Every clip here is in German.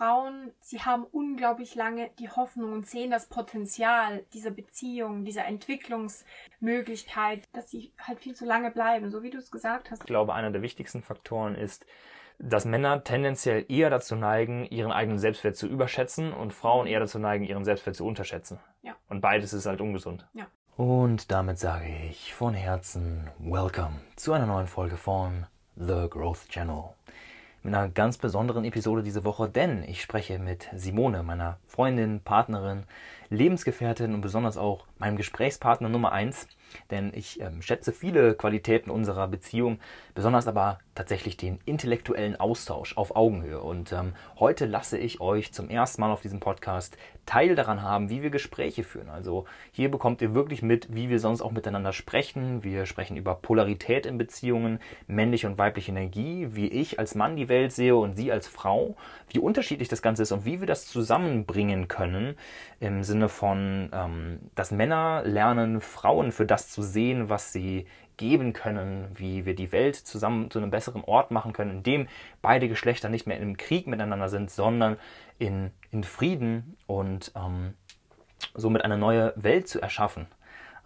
Frauen, sie haben unglaublich lange die Hoffnung und sehen das Potenzial dieser Beziehung, dieser Entwicklungsmöglichkeit, dass sie halt viel zu lange bleiben, so wie du es gesagt hast. Ich glaube, einer der wichtigsten Faktoren ist, dass Männer tendenziell eher dazu neigen, ihren eigenen Selbstwert zu überschätzen und Frauen eher dazu neigen, ihren Selbstwert zu unterschätzen. Ja. Und beides ist halt ungesund. Ja. Und damit sage ich von Herzen Welcome zu einer neuen Folge von The Growth Channel. Mit einer ganz besonderen Episode diese Woche, denn ich spreche mit Simone, meiner Freundin, Partnerin, Lebensgefährtin und besonders auch meinem Gesprächspartner Nummer eins denn ich ähm, schätze viele Qualitäten unserer Beziehung, besonders aber tatsächlich den intellektuellen Austausch auf Augenhöhe. Und ähm, heute lasse ich euch zum ersten Mal auf diesem Podcast Teil daran haben, wie wir Gespräche führen. Also hier bekommt ihr wirklich mit, wie wir sonst auch miteinander sprechen. Wir sprechen über Polarität in Beziehungen, männliche und weibliche Energie, wie ich als Mann die Welt sehe und sie als Frau, wie unterschiedlich das Ganze ist und wie wir das zusammenbringen können im Sinne von, ähm, dass Männer lernen, Frauen für das zu sehen, was sie geben können, wie wir die Welt zusammen zu einem besseren Ort machen können, in dem beide Geschlechter nicht mehr im Krieg miteinander sind, sondern in, in Frieden und ähm, somit eine neue Welt zu erschaffen.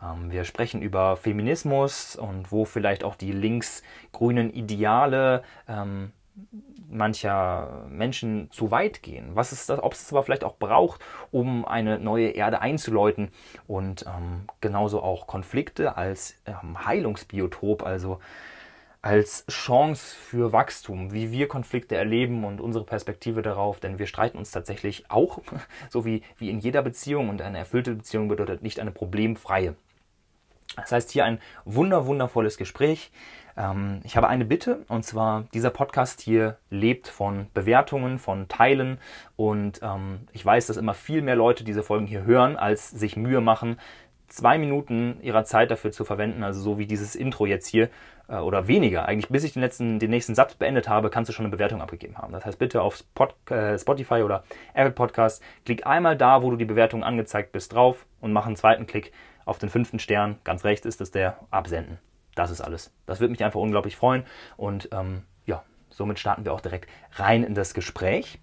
Ähm, wir sprechen über Feminismus und wo vielleicht auch die links-grünen Ideale ähm, mancher Menschen zu weit gehen. Was ist das, ob es das aber vielleicht auch braucht, um eine neue Erde einzuläuten und ähm, genauso auch Konflikte als ähm, Heilungsbiotop, also als Chance für Wachstum, wie wir Konflikte erleben und unsere Perspektive darauf, denn wir streiten uns tatsächlich auch, so wie, wie in jeder Beziehung und eine erfüllte Beziehung bedeutet nicht eine problemfreie. Das heißt, hier ein wunder, wundervolles Gespräch. Ähm, ich habe eine Bitte und zwar, dieser Podcast hier lebt von Bewertungen, von Teilen und ähm, ich weiß, dass immer viel mehr Leute diese Folgen hier hören, als sich Mühe machen, zwei Minuten ihrer Zeit dafür zu verwenden, also so wie dieses Intro jetzt hier äh, oder weniger. Eigentlich bis ich den, letzten, den nächsten Satz beendet habe, kannst du schon eine Bewertung abgegeben haben. Das heißt, bitte auf Spot, äh, Spotify oder Apple Podcast, klick einmal da, wo du die Bewertung angezeigt bist, drauf und mach einen zweiten Klick auf den fünften Stern. Ganz rechts ist es der Absenden. Das ist alles. Das würde mich einfach unglaublich freuen. Und ähm, ja, somit starten wir auch direkt rein in das Gespräch.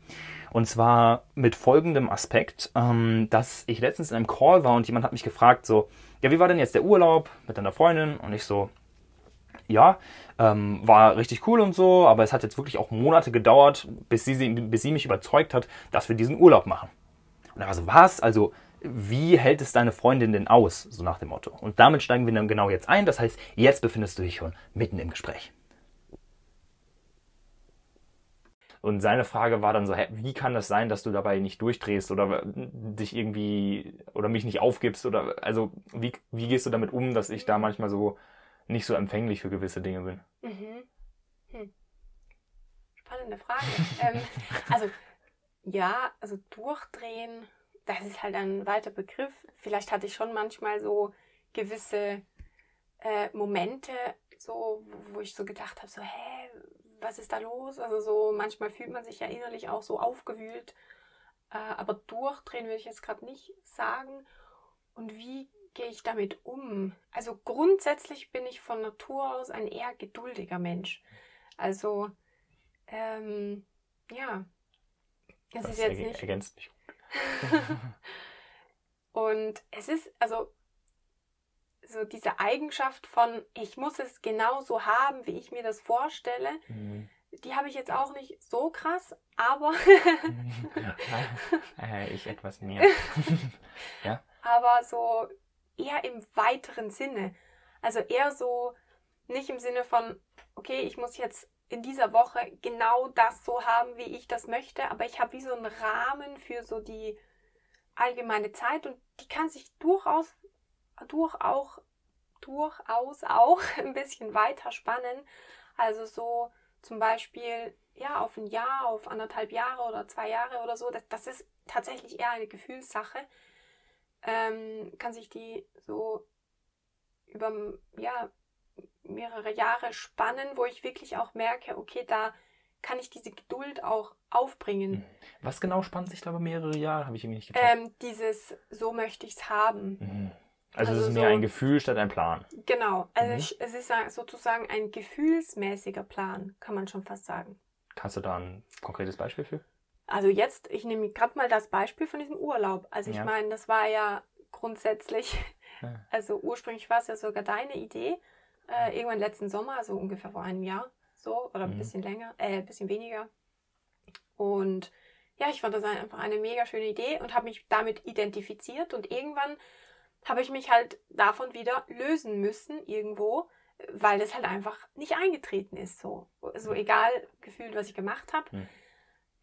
Und zwar mit folgendem Aspekt, ähm, dass ich letztens in einem Call war und jemand hat mich gefragt, so, ja, wie war denn jetzt der Urlaub mit deiner Freundin? Und ich so, ja, ähm, war richtig cool und so, aber es hat jetzt wirklich auch Monate gedauert, bis sie, bis sie mich überzeugt hat, dass wir diesen Urlaub machen. Und er war so, was? Also, wie hält es deine Freundin denn aus? So nach dem Motto. Und damit steigen wir dann genau jetzt ein. Das heißt, jetzt befindest du dich schon mitten im Gespräch. Und seine Frage war dann so, wie kann das sein, dass du dabei nicht durchdrehst oder dich irgendwie oder mich nicht aufgibst oder also wie, wie gehst du damit um, dass ich da manchmal so nicht so empfänglich für gewisse Dinge bin? Mhm. Hm. Spannende Frage. ähm, also ja, also durchdrehen das ist halt ein weiter Begriff. Vielleicht hatte ich schon manchmal so gewisse äh, Momente, so, wo, ich so gedacht habe, so, hä, was ist da los? Also so, manchmal fühlt man sich ja innerlich auch so aufgewühlt. Äh, aber durchdrehen würde ich jetzt gerade nicht sagen. Und wie gehe ich damit um? Also grundsätzlich bin ich von Natur aus ein eher geduldiger Mensch. Also, ähm, ja. Das, das ist jetzt nicht. Ergänzt mich und es ist also so diese Eigenschaft von, ich muss es genauso haben, wie ich mir das vorstelle, mhm. die habe ich jetzt auch nicht so krass, aber. äh, ich etwas mehr. ja. Aber so eher im weiteren Sinne. Also eher so, nicht im Sinne von, okay, ich muss jetzt in dieser Woche genau das so haben, wie ich das möchte, aber ich habe wie so einen Rahmen für so die allgemeine Zeit und die kann sich durchaus, durchaus, durchaus auch ein bisschen weiter spannen. Also so zum Beispiel ja auf ein Jahr, auf anderthalb Jahre oder zwei Jahre oder so. Das, das ist tatsächlich eher eine Gefühlssache. Ähm, kann sich die so über ja, mehrere Jahre spannen, wo ich wirklich auch merke, okay, da kann ich diese Geduld auch aufbringen. Mhm. Was genau spannt sich da über mehrere Jahre? Habe ich irgendwie nicht gecheckt. Ähm, dieses, so möchte ich es haben. Mhm. Also, also, es ist mehr so, ein Gefühl statt ein Plan. Genau, also mhm. ich, es ist sozusagen ein gefühlsmäßiger Plan, kann man schon fast sagen. Kannst du da ein konkretes Beispiel für? also jetzt, ich nehme gerade mal das Beispiel von diesem Urlaub. Also ich Ja. meine, das war ja grundsätzlich, Ja. also ursprünglich war es ja sogar deine Idee, äh, irgendwann letzten Sommer, also ungefähr vor einem Jahr, so, oder ein Mhm. bisschen länger, äh, ein bisschen weniger. Und ja, ich fand das einfach eine mega schöne Idee und habe mich damit identifiziert und irgendwann habe ich mich halt davon wieder lösen müssen irgendwo, weil das halt einfach nicht eingetreten ist so. So egal gefühlt, was ich gemacht habe, Mhm.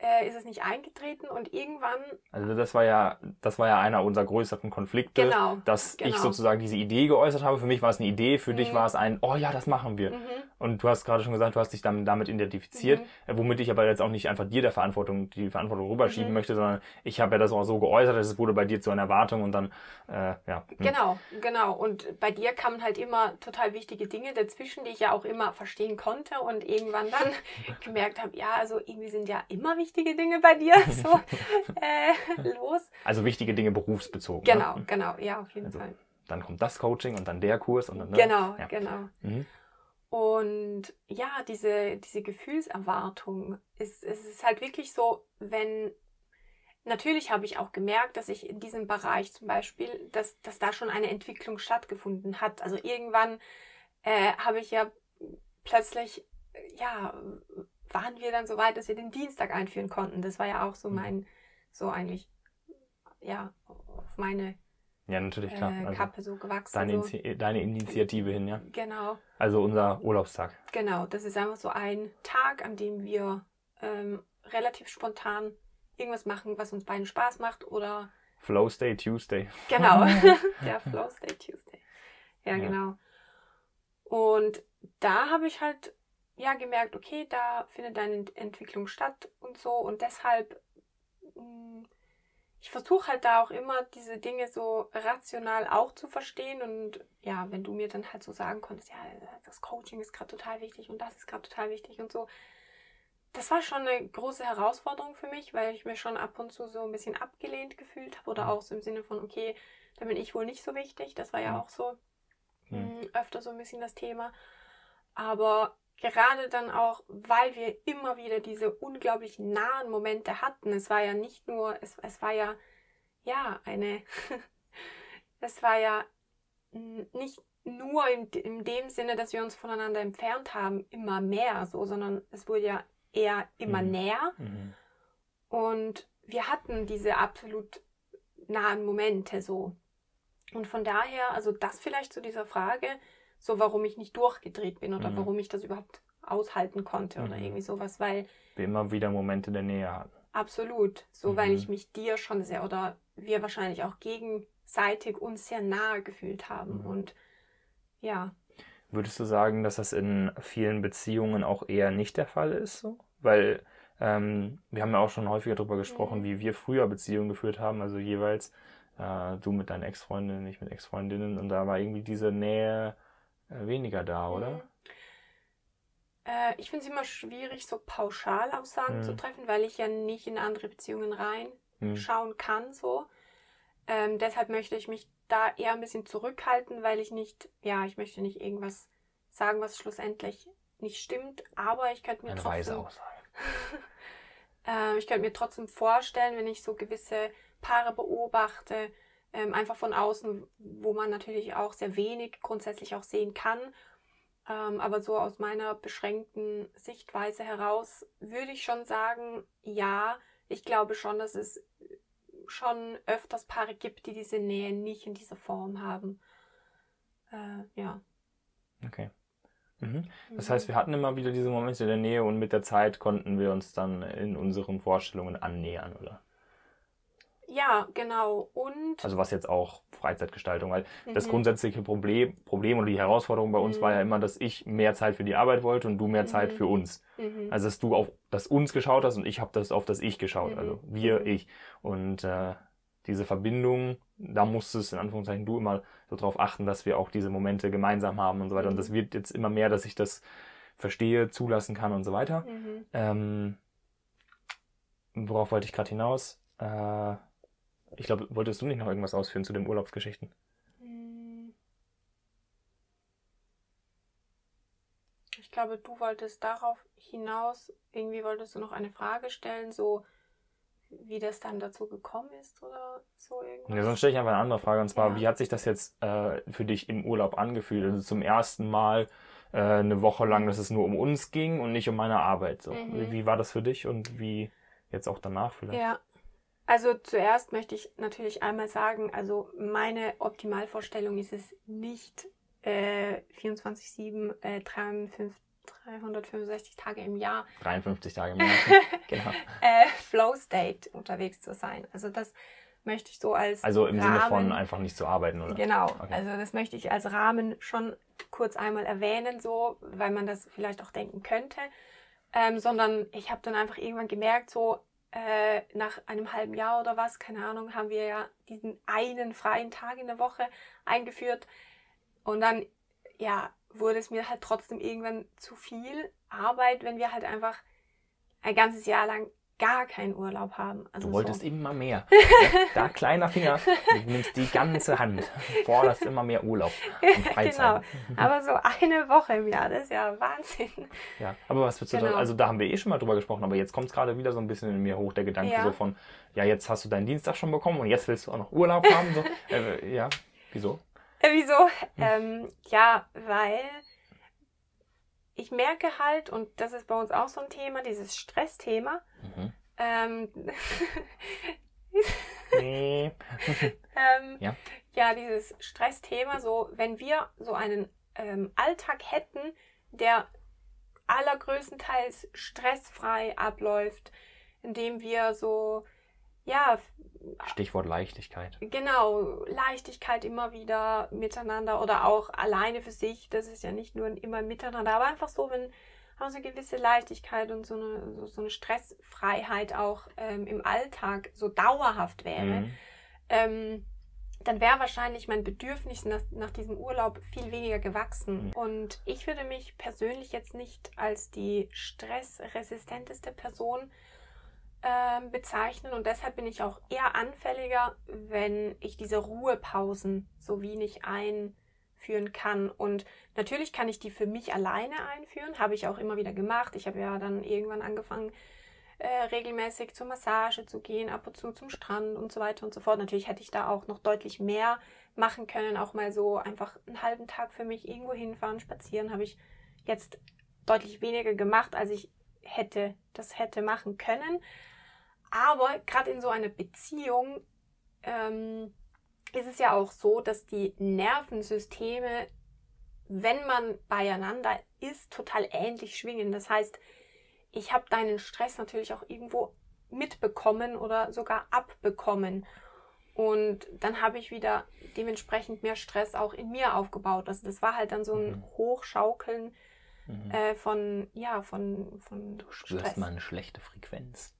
Äh, ist es nicht eingetreten und irgendwann, Also das war ja, das war ja einer unserer größeren Konflikte, Genau, dass ich genau. sozusagen diese Idee geäußert habe. Für mich war es eine Idee, für dich Mhm. war es ein, oh ja, das machen wir. mhm, Und du hast gerade schon gesagt, du hast dich dann damit identifiziert, Mhm. äh, womit ich aber jetzt auch nicht einfach dir der Verantwortung, die Verantwortung rüberschieben Mhm. möchte, sondern ich habe ja das auch so geäußert, es wurde bei dir zu einer Erwartung und dann, äh, ja. hm. genau, genau. Und bei dir kamen halt immer total wichtige Dinge dazwischen, die ich ja auch immer verstehen konnte und irgendwann dann gemerkt habe, ja, also irgendwie sind ja immer wichtige Dinge bei dir so äh, los. Also wichtige Dinge berufsbezogen. Genau, Ne? genau, ja, auf jeden Also, Fall. Dann kommt das Coaching und dann der Kurs und dann, ne? Genau, Ja. genau. Mhm. Und ja, diese, diese Gefühlserwartung ist, es ist halt wirklich so, wenn, natürlich habe ich auch gemerkt, dass ich in diesem Bereich zum Beispiel, dass, dass da schon eine Entwicklung stattgefunden hat. Also irgendwann äh, habe ich ja plötzlich, ja, waren wir dann so weit, dass wir den Dienstag einführen konnten. Das war ja auch so Mhm. mein, so eigentlich, ja, auf meine Ja, natürlich, klar. äh, Also Kappe so gewachsen. deine, so. Deine Initiative hin, ja. Genau. Also unser Urlaubstag. Genau, das ist einfach so ein Tag, an dem wir ähm, relativ spontan irgendwas machen, was uns beiden Spaß macht oder Flow Stay Tuesday. genau, der Flow Stay Tuesday. Ja, Ja. genau. Und da habe ich halt ja gemerkt, okay, da findet eine Ent- Entwicklung statt und so und deshalb mh, ich versuche halt da auch immer diese Dinge so rational auch zu verstehen und ja, wenn du mir dann halt so sagen konntest, ja, das Coaching ist gerade total wichtig und das ist gerade total wichtig und so, das war schon eine große Herausforderung für mich, weil ich mich schon ab und zu so ein bisschen abgelehnt gefühlt habe oder Mhm. auch so im Sinne von, okay, da bin ich wohl nicht so wichtig, das war ja Mhm. auch so Mhm. mh, öfter so ein bisschen das Thema. Aber gerade dann auch, weil wir immer wieder diese unglaublich nahen Momente hatten. Es war ja nicht nur, es, es war ja, ja, eine, es war ja nicht nur in, in dem Sinne, dass wir uns voneinander entfernt haben, immer mehr so, sondern es wurde ja eher immer Mhm. näher. Mhm. Und wir hatten diese absolut nahen Momente so. Und von daher, also das vielleicht zu dieser Frage, so warum ich nicht durchgedreht bin oder Mhm. warum ich das überhaupt aushalten konnte oder Mhm. irgendwie sowas, weil Wir immer wieder Momente der Nähe hatten. absolut, so weil Mhm. ich mich dir schon sehr oder wir wahrscheinlich auch gegenseitig uns sehr nahe gefühlt haben Mhm. und ja, Würdest du sagen, dass das in vielen Beziehungen auch eher nicht der Fall ist? So? Weil ähm, wir haben ja auch schon häufiger darüber gesprochen, Mhm. wie wir früher Beziehungen geführt haben, also jeweils äh, du mit deinen Ex-Freundinnen, ich mit Ex-Freundinnen und da war irgendwie diese Nähe äh, weniger da, oder? Mhm. Äh, ich finde es immer schwierig, so pauschal Aussagen Mhm. zu treffen, weil ich ja nicht in andere Beziehungen rein Hm. schauen kann, so. Ähm, deshalb möchte ich mich da eher ein bisschen zurückhalten, weil ich nicht, ja, ich möchte nicht irgendwas sagen, was schlussendlich nicht stimmt, aber ich könnte mir Eine trotzdem, äh, ich könnte mir trotzdem vorstellen, wenn ich so gewisse Paare beobachte, ähm, einfach von außen, wo man natürlich auch sehr wenig grundsätzlich auch sehen kann, ähm, aber so aus meiner beschränkten Sichtweise heraus würde ich schon sagen, ja, ich glaube schon, dass es schon öfters Paare gibt, die diese Nähe nicht in dieser Form haben. Äh, ja. Okay. Mhm. Das heißt, wir hatten immer wieder diese Momente der Nähe und mit der Zeit konnten wir uns dann in unseren Vorstellungen annähern, oder? Ja, genau. Und Also was jetzt auch Freizeitgestaltung, weil das Mhm. grundsätzliche Problem, Problem oder die Herausforderung bei uns Mhm. war ja immer, dass ich mehr Zeit für die Arbeit wollte und du mehr Zeit Mhm. für uns. Mhm. Also dass du auf das uns geschaut hast und ich habe das auf das ich geschaut. Mhm. Also wir, Mhm. ich. Und äh, diese Verbindung, da musstest in Anführungszeichen du immer so drauf achten, dass wir auch diese Momente gemeinsam haben und so weiter. Und Mhm. das wird jetzt immer mehr, dass ich das verstehe, zulassen kann und so weiter. Mhm. Ähm, worauf wollte ich gerade hinaus? Äh, ich glaube, wolltest du nicht noch irgendwas ausführen zu den Urlaubsgeschichten? Hm. Ich glaube, du wolltest darauf hinaus, irgendwie wolltest du noch eine Frage stellen, so wie das dann dazu gekommen ist oder so irgendwas. Ja, sonst stelle ich einfach eine andere Frage. Und zwar, ja. wie hat sich das jetzt äh, für dich im Urlaub angefühlt? Also zum ersten Mal äh, eine Woche lang, dass es nur um uns ging und nicht um meine Arbeit. So. Mhm. Wie war das für dich und wie jetzt auch danach vielleicht? Ja. Also zuerst möchte ich natürlich einmal sagen, also meine Optimalvorstellung ist es nicht äh, 24-7, äh, 53, 365 Tage im Jahr. 53 Tage im Jahr, genau. äh, Flow State unterwegs zu sein. Also das möchte ich so als Also im Rahmen, Sinne von einfach nicht zu arbeiten, oder? Genau. Okay. Also das möchte ich als Rahmen schon kurz einmal erwähnen, so, weil man das vielleicht auch denken könnte. Ähm, sondern ich habe dann einfach irgendwann gemerkt, so äh, nach einem halben Jahr oder was, keine Ahnung, haben wir ja diesen einen freien Tag in der Woche eingeführt. Und dann, ja, wurde es mir halt trotzdem irgendwann zu viel Arbeit, wenn wir halt einfach ein ganzes Jahr lang gar keinen Urlaub haben. Also du wolltest so. immer mehr. da kleiner Finger, du nimmst die ganze Hand, forderst immer mehr Urlaub und Freizeit. genau, aber so eine Woche im Jahr, das ist ja Wahnsinn. Ja, aber was würdest du genau. also da haben wir eh schon mal drüber gesprochen, aber jetzt kommt es gerade wieder so ein bisschen in mir hoch, der Gedanke ja. so von, ja, jetzt hast du deinen Dienstag schon bekommen und jetzt willst du auch noch Urlaub haben. So. Äh, ja, wieso? Äh, wieso? Hm. Ähm, ja, weil ich merke halt, und das ist bei uns auch so ein Thema, dieses Stressthema. Mhm. Ähm, nee. ähm, ja. ja, dieses Stressthema, so wenn wir so einen ähm, Alltag hätten, der allergrößtenteils stressfrei abläuft, indem wir so ja. Stichwort Leichtigkeit. Genau, Leichtigkeit immer wieder miteinander oder auch alleine für sich. Das ist ja nicht nur immer miteinander, aber einfach so, wenn auch so eine gewisse Leichtigkeit und so eine, so, so eine Stressfreiheit auch ähm, im Alltag so dauerhaft wäre, mhm. ähm, dann wäre wahrscheinlich mein Bedürfnis nach, nach, diesem Urlaub viel weniger gewachsen. Mhm. Und ich würde mich persönlich jetzt nicht als die stressresistenteste Person ähm, bezeichnen und deshalb bin ich auch eher anfälliger, wenn ich diese Ruhepausen so wenig einführen kann. Und natürlich kann ich die für mich alleine einführen, habe ich auch immer wieder gemacht. Ich habe ja dann irgendwann angefangen, äh, regelmäßig zur Massage zu gehen, ab und zu zum Strand und so weiter und so fort. Natürlich hätte ich da auch noch deutlich mehr machen können, auch mal so einfach einen halben Tag für mich irgendwo hinfahren, spazieren, habe ich jetzt deutlich weniger gemacht, als ich hätte, das hätte machen können. Aber gerade in so einer Beziehung ähm, ist es ja auch so, dass die Nervensysteme, wenn man beieinander ist, total ähnlich schwingen. Das heißt, ich habe deinen Stress natürlich auch irgendwo mitbekommen oder sogar abbekommen. Und dann habe ich wieder dementsprechend mehr Stress auch in mir aufgebaut. Also das war halt dann so ein mhm. Hochschaukeln mhm. äh, von, ja, von, von Du spürst mal eine schlechte Frequenz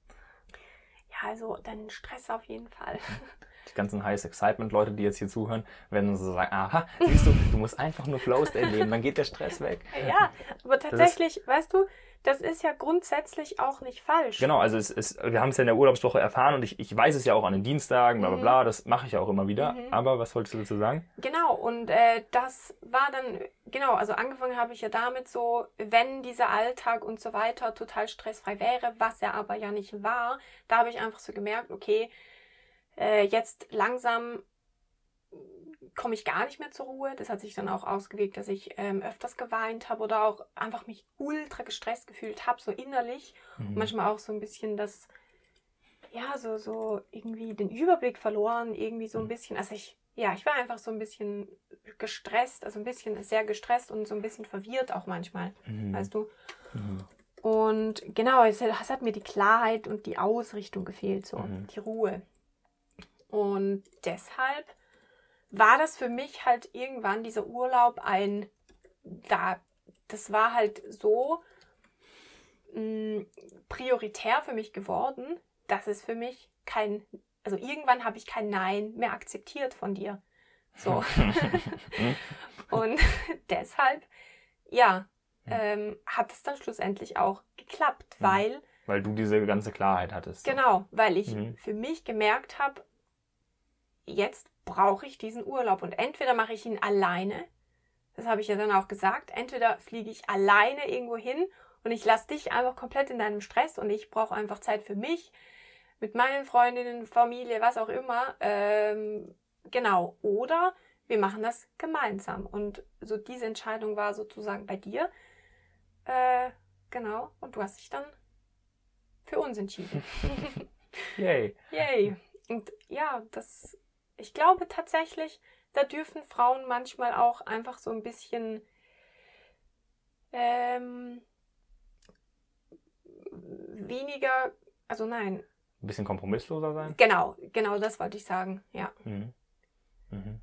also dann Stress auf jeden Fall. Die ganzen Highest Excitement-Leute, die jetzt hier zuhören, werden so sagen, aha, siehst du, du musst einfach nur Flow State leben, dann geht der Stress weg. Ja, aber tatsächlich, weißt du, das ist ja grundsätzlich auch nicht falsch. Genau, also es ist, wir haben es ja in der Urlaubswoche erfahren und ich, ich weiß es ja auch an den Dienstagen, bla bla bla, mhm. das mache ich auch immer wieder. Mhm. Aber was wolltest du dazu sagen? Genau, und äh, das war dann, genau, also angefangen habe ich ja damit so, wenn dieser Alltag und so weiter total stressfrei wäre, was er aber ja nicht war, da habe ich einfach so gemerkt, okay, äh, jetzt langsam komme ich gar nicht mehr zur Ruhe. Das hat sich dann auch ausgewirkt, dass ich ähm, öfters geweint habe oder auch einfach mich ultra gestresst gefühlt habe, so innerlich. Mhm. Und manchmal auch so ein bisschen das, ja, so, so irgendwie den Überblick verloren, irgendwie so ein mhm. bisschen. Also ich, ja, ich war einfach so ein bisschen gestresst, also ein bisschen sehr gestresst und so ein bisschen verwirrt auch manchmal, mhm. weißt du. Mhm. Und genau, es, es, hat mir die Klarheit und die Ausrichtung gefehlt, so mhm. die Ruhe. Und deshalb war das für mich halt irgendwann dieser Urlaub ein, da, das war halt so mh, mm, prioritär für mich geworden, dass es für mich kein, also irgendwann habe ich kein Nein mehr akzeptiert von dir. So. Und deshalb, ja, ähm, hat es dann schlussendlich auch geklappt, weil. Weil du diese ganze Klarheit hattest. Genau, weil ich mhm. für mich gemerkt habe, jetzt brauche ich diesen Urlaub. Und entweder mache ich ihn alleine, das habe ich ja dann auch gesagt, entweder fliege ich alleine irgendwo hin und ich lasse dich einfach komplett in deinem Stress und ich brauche einfach Zeit für mich. mit meinen Freundinnen, Familie, was auch immer. Ähm, genau. Oder wir machen das gemeinsam. Und so diese Entscheidung war sozusagen bei dir. Äh, genau. Und du hast dich dann für uns entschieden. Yay. Yay. Und ja, das, ich glaube tatsächlich, da dürfen Frauen manchmal auch einfach so ein bisschen ähm, weniger, also nein. Ein bisschen kompromissloser sein? Genau, genau, das wollte ich sagen, ja. Mhm. Mhm.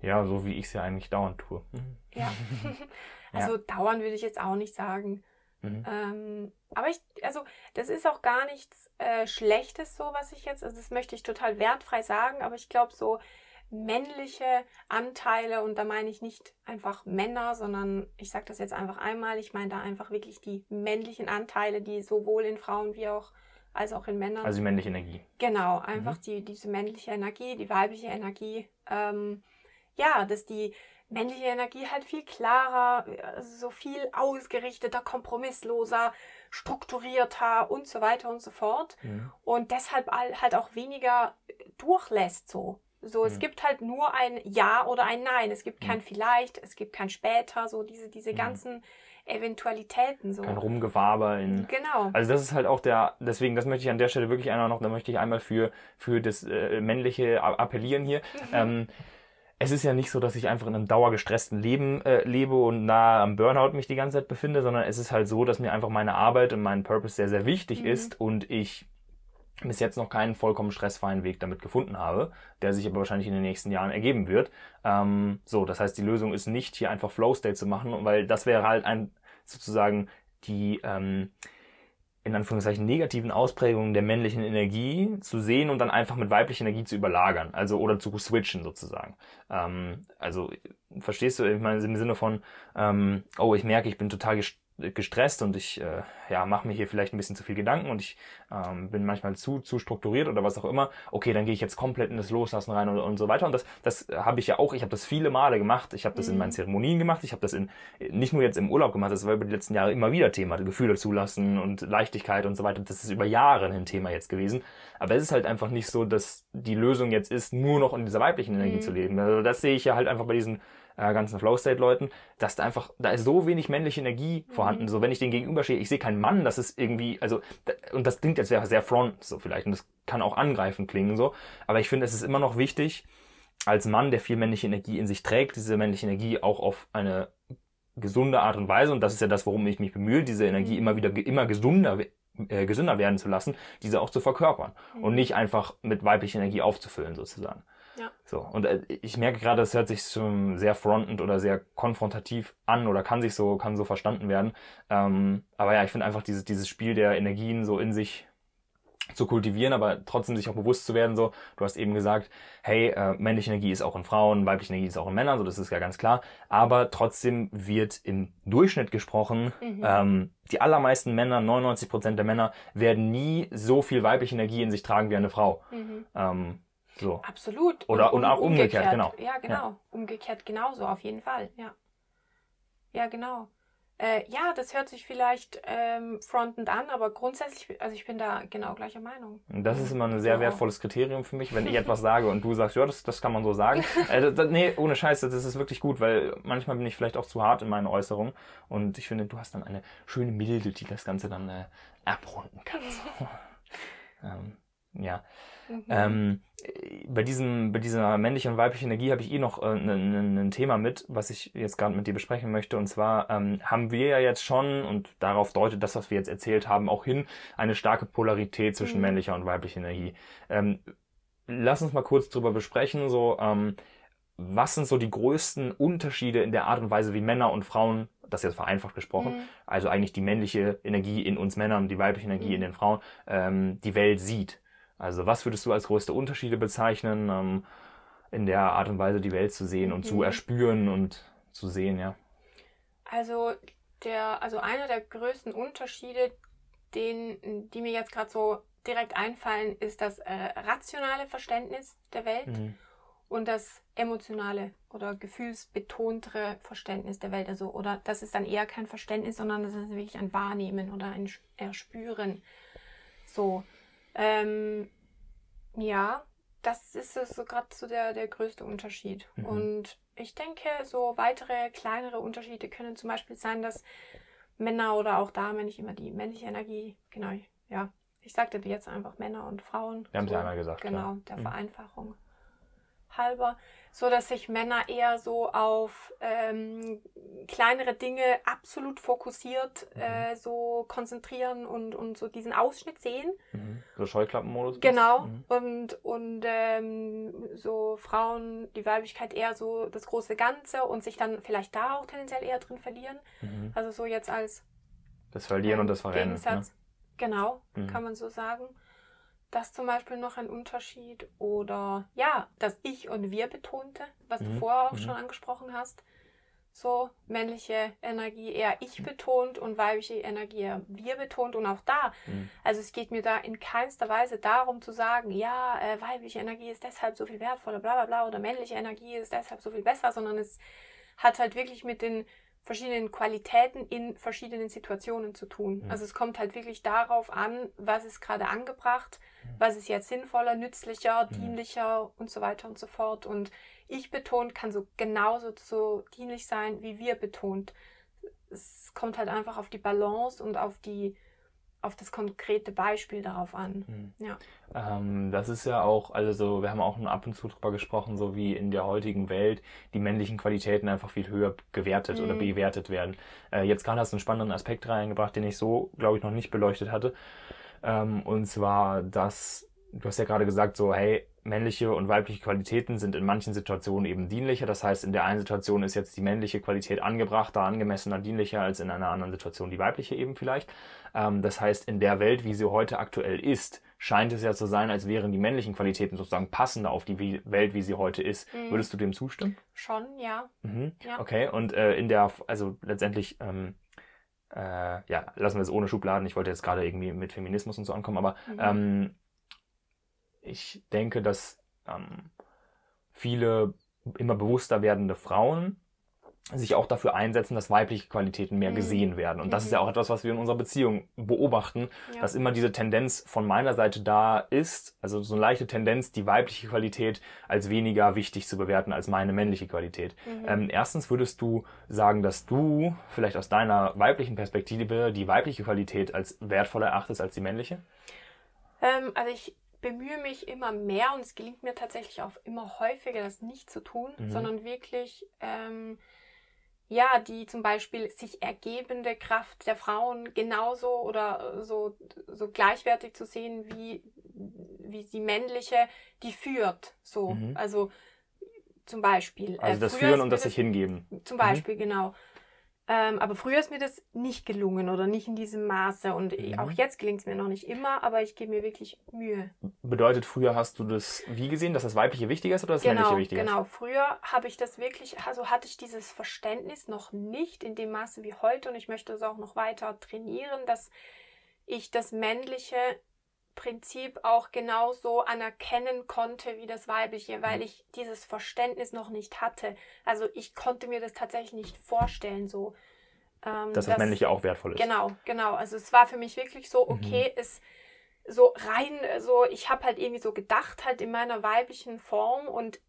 Ja, so wie ich es ja eigentlich dauernd tue. Mhm. Ja. also ja. dauernd würde ich jetzt auch nicht sagen. Mhm. Ähm, aber ich, also das ist auch gar nichts äh, Schlechtes so, was ich jetzt, also das möchte ich total wertfrei sagen, aber ich glaube so männliche Anteile und da meine ich nicht einfach Männer, sondern ich sage das jetzt einfach einmal, ich meine da einfach wirklich die männlichen Anteile, die sowohl in Frauen wie auch als auch in Männern. Also die männliche Energie. Genau, einfach mhm. die, diese männliche Energie, die weibliche Energie. Ähm, ja, dass die männliche Energie halt viel klarer, also so viel ausgerichteter, kompromissloser, strukturierter und so weiter und so fort. Mhm. Und deshalb halt auch weniger durchlässt so. So, es gibt halt nur ein Ja oder ein Nein. Es gibt kein mhm. Vielleicht, es gibt kein Später, so diese, diese ganzen Eventualitäten so. Kein Rumgewaber in. Genau. Also das ist halt auch der, deswegen, das möchte ich an der Stelle wirklich einmal noch, da möchte ich einmal für, für das äh, männliche appellieren hier. Mhm. Ähm, es ist ja nicht so, dass ich einfach in einem dauergestressten Leben äh, lebe und nah am Burnout mich die ganze Zeit befinde, sondern es ist halt so, dass mir einfach meine Arbeit und mein Purpose sehr, sehr wichtig mhm. ist und ich bis jetzt noch keinen vollkommen stressfreien Weg damit gefunden habe, der sich aber wahrscheinlich in den nächsten Jahren ergeben wird. Ähm, so, das heißt, die Lösung ist nicht hier einfach Flow State zu machen, weil das wäre halt ein sozusagen die ähm, in Anführungszeichen negativen Ausprägungen der männlichen Energie zu sehen und dann einfach mit weiblicher Energie zu überlagern, also oder zu switchen sozusagen. Ähm, also verstehst du, ich meine im Sinne von, ähm, oh, ich merke, ich bin total gestresst und ich äh, ja, mache mir hier vielleicht ein bisschen zu viel Gedanken und ich ähm, bin manchmal zu, zu strukturiert oder was auch immer, okay, dann gehe ich jetzt komplett in das Loslassen rein und, und so weiter. Und das, das habe ich ja auch, ich habe das viele Male gemacht, ich habe das mhm. in meinen Zeremonien gemacht, ich habe das in nicht nur jetzt im Urlaub gemacht, das war über die letzten Jahre immer wieder Thema, Gefühle zulassen und Leichtigkeit und so weiter. Das ist über Jahre ein Thema jetzt gewesen. Aber es ist halt einfach nicht so, dass die Lösung jetzt ist, nur noch in dieser weiblichen Energie mhm. zu leben. Also das sehe ich ja halt einfach bei diesen äh, ganzen Flow-State-Leuten, dass da einfach, da ist so wenig männliche Energie mhm. vorhanden. So, wenn ich den gegenüberstehe, ich sehe keinen Mann, das ist irgendwie, also, und das klingt jetzt sehr, sehr front, so vielleicht, und das kann auch angreifend klingen, so. Aber ich finde, es ist immer noch wichtig, als Mann, der viel männliche Energie in sich trägt, diese männliche Energie auch auf eine gesunde Art und Weise, und das ist ja das, worum ich mich bemühe, diese Energie mhm. immer wieder, immer gesunder, äh, gesünder werden zu lassen, diese auch zu verkörpern mhm. und nicht einfach mit weiblicher Energie aufzufüllen, sozusagen. Ja. So, und äh, ich merke gerade, es hört sich sehr frontend oder sehr konfrontativ an oder kann sich so, kann so verstanden werden. Ähm, aber ja, ich finde einfach dieses, dieses Spiel der Energien so in sich zu kultivieren, aber trotzdem sich auch bewusst zu werden, so, du hast eben gesagt, hey, äh, männliche Energie ist auch in Frauen, weibliche Energie ist auch in Männern, so, das ist ja ganz klar, aber trotzdem wird im Durchschnitt gesprochen, mhm. ähm, die allermeisten Männer, 99 Prozent der Männer, werden nie so viel weibliche Energie in sich tragen wie eine Frau. Mhm. Ähm, so. Absolut. Oder und, und auch umgekehrt, umgekehrt, genau. Ja, genau. Ja. Umgekehrt genauso, auf jeden Fall, ja. Ja, genau. Äh, ja, das hört sich vielleicht ähm, frontend an, aber grundsätzlich, also ich bin da genau gleicher Meinung. Das ist immer ein sehr wertvolles Kriterium für mich, wenn ich etwas sage und du sagst, ja, das, das kann man so sagen. Äh, das, nee, ohne Scheiße, das ist wirklich gut, weil manchmal bin ich vielleicht auch zu hart in meinen Äußerungen und ich finde, du hast dann eine schöne Milde, die das Ganze dann äh, abrunden kann. ähm, ja. Mhm. Ähm, bei, diesem, bei dieser männlichen und weiblichen Energie habe ich eh noch ein äh, ne, Thema mit, was ich jetzt gerade mit dir besprechen möchte. Und zwar ähm, haben wir ja jetzt schon, und darauf deutet das, was wir jetzt erzählt haben, auch hin, eine starke Polarität zwischen mhm. männlicher und weiblicher Energie. Ähm, lass uns mal kurz drüber besprechen, so, ähm, was sind so die größten Unterschiede in der Art und Weise, wie Männer und Frauen, das jetzt vereinfacht gesprochen, mhm. also eigentlich die männliche Energie in uns Männern, die weibliche Energie mhm. in den Frauen, ähm, die Welt sieht. Also was würdest du als größte Unterschiede bezeichnen, ähm, in der Art und Weise die Welt zu sehen und mhm. zu erspüren und zu sehen, ja? Also der, also einer der größten Unterschiede, den, die mir jetzt gerade so direkt einfallen, ist das äh, rationale Verständnis der Welt mhm. und das emotionale oder gefühlsbetontere Verständnis der Welt. Also, oder das ist dann eher kein Verständnis, sondern das ist wirklich ein Wahrnehmen oder ein Erspüren. So. Ähm, ja, das ist so gerade so der, der größte Unterschied. Mhm. Und ich denke, so weitere kleinere Unterschiede können zum Beispiel sein, dass Männer oder auch Damen nicht immer die männliche Energie, genau, ja, ich sagte jetzt einfach Männer und Frauen. Wir haben es ja einmal gesagt. Genau, klar. der mhm. Vereinfachung halber, so dass sich Männer eher so auf ähm, kleinere Dinge absolut fokussiert mhm. äh, so konzentrieren und, und so diesen Ausschnitt sehen. Mhm. So Scheuklappenmodus. Genau. Mhm. Und, und ähm, so Frauen, die Weiblichkeit eher so das große Ganze und sich dann vielleicht da auch tendenziell eher drin verlieren. Mhm. Also so jetzt als das Verlieren ähm, und das Verrennen. Gegensatz. Ne? Genau, mhm. kann man so sagen. Das zum Beispiel noch ein Unterschied. Oder ja, das Ich und Wir betonte, was mhm. du vorher auch mhm. schon angesprochen hast. So, männliche Energie eher ich betont und weibliche Energie eher wir betont. Und auch da, mhm. also es geht mir da in keinster Weise darum zu sagen, ja, äh, weibliche Energie ist deshalb so viel wertvoller, bla bla bla, oder männliche Energie ist deshalb so viel besser, sondern es hat halt wirklich mit den verschiedenen Qualitäten in verschiedenen Situationen zu tun. Mhm. Also es kommt halt wirklich darauf an, was ist gerade angebracht, mhm. was ist jetzt sinnvoller, nützlicher, dienlicher und so weiter und so fort. Und ich betont kann so genauso so dienlich sein, wie wir betont. Es kommt halt einfach auf die Balance und auf die auf das konkrete Beispiel darauf an. Mhm. Ja. Ähm, das ist ja auch, also wir haben auch ab und zu drüber gesprochen, so wie in der heutigen Welt die männlichen Qualitäten einfach viel höher gewertet mhm. oder bewertet werden. Äh, jetzt gerade hast du einen spannenden Aspekt reingebracht, den ich so, glaube ich, noch nicht beleuchtet hatte. Ähm, und zwar, dass du hast ja gerade gesagt, so, hey, männliche und weibliche Qualitäten sind in manchen Situationen eben dienlicher. Das heißt, in der einen Situation ist jetzt die männliche Qualität angebrachter, angemessener, dienlicher als in einer anderen Situation die weibliche eben vielleicht. Ähm, das heißt, in der Welt, wie sie heute aktuell ist, scheint es ja zu sein, als wären die männlichen Qualitäten sozusagen passender auf die Welt, wie sie heute ist. Mhm. Würdest du dem zustimmen? Schon, ja. Mhm. ja. Okay, und äh, in der, also letztendlich, ähm, äh, ja, lassen wir es ohne Schubladen. Ich wollte jetzt gerade irgendwie mit Feminismus und so ankommen, aber mhm. ähm, ich denke, dass ähm, viele immer bewusster werdende Frauen sich auch dafür einsetzen, dass weibliche Qualitäten mehr mhm. gesehen werden. Und das mhm. ist ja auch etwas, was wir in unserer Beziehung beobachten, ja. dass immer diese Tendenz von meiner Seite da ist, also so eine leichte Tendenz, die weibliche Qualität als weniger wichtig zu bewerten als meine männliche Qualität. Mhm. Ähm, erstens würdest du sagen, dass du vielleicht aus deiner weiblichen Perspektive die weibliche Qualität als wertvoller erachtest als die männliche? Ähm, also ich bemühe mich immer mehr und es gelingt mir tatsächlich auch immer häufiger, das nicht zu tun, mhm. sondern wirklich, ähm, ja, die zum Beispiel sich ergebende Kraft der Frauen genauso oder so, so gleichwertig zu sehen wie, wie die männliche, die führt. So, mhm. also zum Beispiel. Also äh, das Führen und das sich hingeben. Zum Beispiel, mhm. genau. Ähm, aber früher ist mir das nicht gelungen oder nicht in diesem Maße. Und mhm. auch jetzt gelingt es mir noch nicht immer, aber ich gebe mir wirklich Mühe. Bedeutet, früher hast du das wie gesehen, dass das Weibliche wichtiger ist oder das genau, Männliche wichtiger ist? Genau, früher habe ich das wirklich, also hatte ich dieses Verständnis noch nicht in dem Maße wie heute und ich möchte es auch noch weiter trainieren, dass ich das Männliche Prinzip auch genauso anerkennen konnte wie das weibliche, weil mhm. ich dieses Verständnis noch nicht hatte. Also ich konnte mir das tatsächlich nicht vorstellen, so. Ähm, dass das männliche auch wertvoll ist. Genau, genau. Also es war für mich wirklich so, mhm. okay, mhm. es so rein, so ich habe halt irgendwie so gedacht halt in meiner weiblichen Form und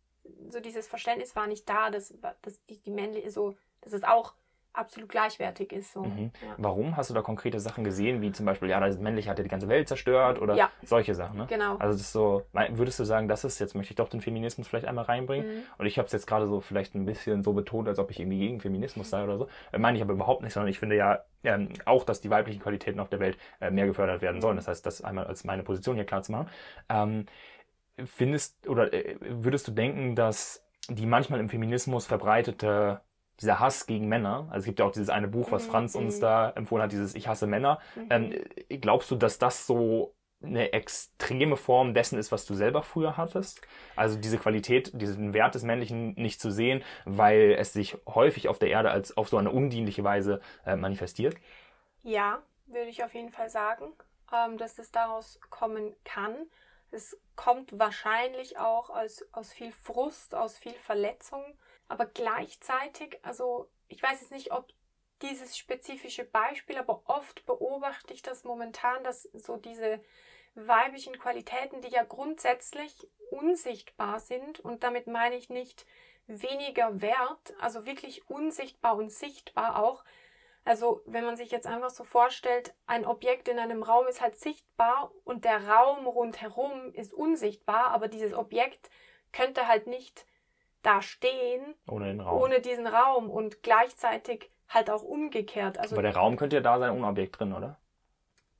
so dieses Verständnis war nicht da, dass, dass die, die männliche so, das ist auch absolut gleichwertig ist. So. Mhm. Ja. Warum? Hast du da konkrete Sachen gesehen, wie zum Beispiel, ja, das Männliche hat ja die ganze Welt zerstört oder ja. solche Sachen, ne? Genau. Also das ist so, würdest du sagen, das ist, jetzt möchte ich doch den Feminismus vielleicht einmal reinbringen mhm. und ich habe es jetzt gerade so vielleicht ein bisschen so betont, als ob ich irgendwie gegen Feminismus sei oder so. Äh, meine ich aber überhaupt nicht, sondern ich finde ja ähm, auch, dass die weiblichen Qualitäten auf der Welt äh, mehr gefördert werden sollen. Das heißt, das einmal als meine Position hier klar zu machen. Ähm, findest oder äh, würdest du denken, dass die manchmal im Feminismus verbreitete dieser Hass gegen Männer, also es gibt ja auch dieses eine Buch, was mhm, Franz uns mhm. da empfohlen hat, dieses Ich hasse Männer. Mhm. Ähm, glaubst du, dass das so eine extreme Form dessen ist, was du selber früher hattest? Also diese Qualität, diesen Wert des Männlichen nicht zu sehen, weil es sich häufig auf der Erde als auf so eine undienliche Weise äh, manifestiert? Ja, würde ich auf jeden Fall sagen, ähm, dass es daraus kommen kann. Es kommt wahrscheinlich auch aus, aus viel Frust, aus viel Verletzung aber gleichzeitig, also ich weiß jetzt nicht, ob dieses spezifische Beispiel, aber oft beobachte ich das momentan, dass so diese weiblichen Qualitäten, die ja grundsätzlich unsichtbar sind. Und damit meine ich nicht weniger wert, also wirklich unsichtbar und sichtbar auch. Also wenn man sich jetzt einfach so vorstellt, ein Objekt in einem Raum ist halt sichtbar und der Raum rundherum ist unsichtbar, aber dieses Objekt könnte halt nicht da stehen ohne, Raum. ohne diesen Raum und gleichzeitig halt auch umgekehrt. Also aber der Raum könnte ja da sein ohne Objekt drin, oder?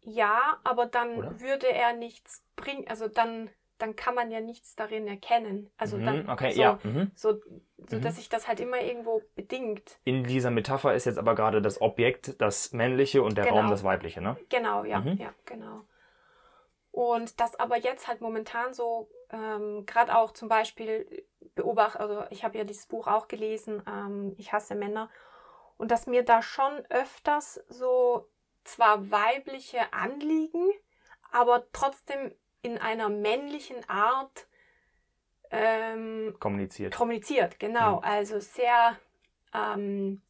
Ja, aber dann oder? würde er nichts bringen, also dann dann kann man ja nichts darin erkennen. Also mhm, dann okay, so, ja. Mhm. so, so dass sich das halt immer irgendwo bedingt. In dieser Metapher ist jetzt aber gerade das Objekt das männliche und der Genau. Raum das weibliche, ne? Genau, ja, Mhm. ja, genau. Und das aber jetzt halt momentan so, ähm, gerade auch zum Beispiel beobachte, also ich habe ja dieses Buch auch gelesen, ähm, Ich hasse Männer, und dass mir da schon öfters so zwar weibliche Anliegen, aber trotzdem in einer männlichen Art ähm, Kommuniziert. kommuniziert, genau. Mhm. Also sehr, ähm,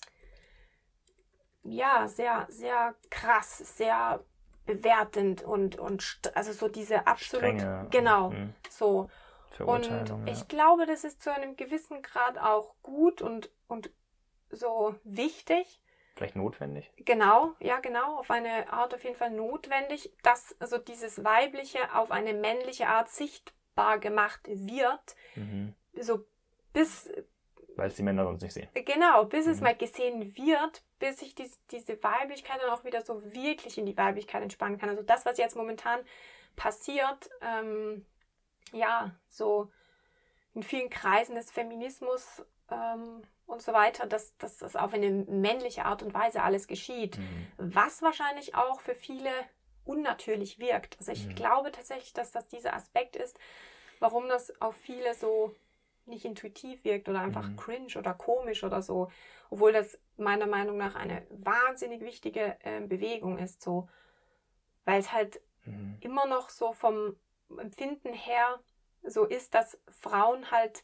ja, sehr, sehr krass, sehr bewertend und, und also so diese absolut, Strenge. genau, Mhm. so. Verurteilung, Und ja. ich glaube, das ist zu einem gewissen Grad auch gut und, und so wichtig. Vielleicht notwendig. Genau, ja, genau, auf eine Art auf jeden Fall notwendig, dass also dieses Weibliche auf eine männliche Art sichtbar gemacht wird, Mhm. so bis Weil es die Männer sonst nicht sehen. Genau, bis es Mhm. mal gesehen wird, bis sich dies, diese Weiblichkeit dann auch wieder so wirklich in die Weiblichkeit entspannen kann. Also das, was jetzt momentan passiert, ähm, ja, so in vielen Kreisen des Feminismus ähm, und so weiter, dass, dass das auf eine männliche Art und Weise alles geschieht. Mhm. Was wahrscheinlich auch für viele unnatürlich wirkt. Also ich Mhm. glaube tatsächlich, dass das dieser Aspekt ist, warum das auf viele so nicht intuitiv wirkt oder einfach Mhm. cringe oder komisch oder so. Obwohl das meiner Meinung nach eine wahnsinnig wichtige äh, Bewegung ist, so. Weil es halt Mhm. immer noch so vom Empfinden her so ist, dass Frauen halt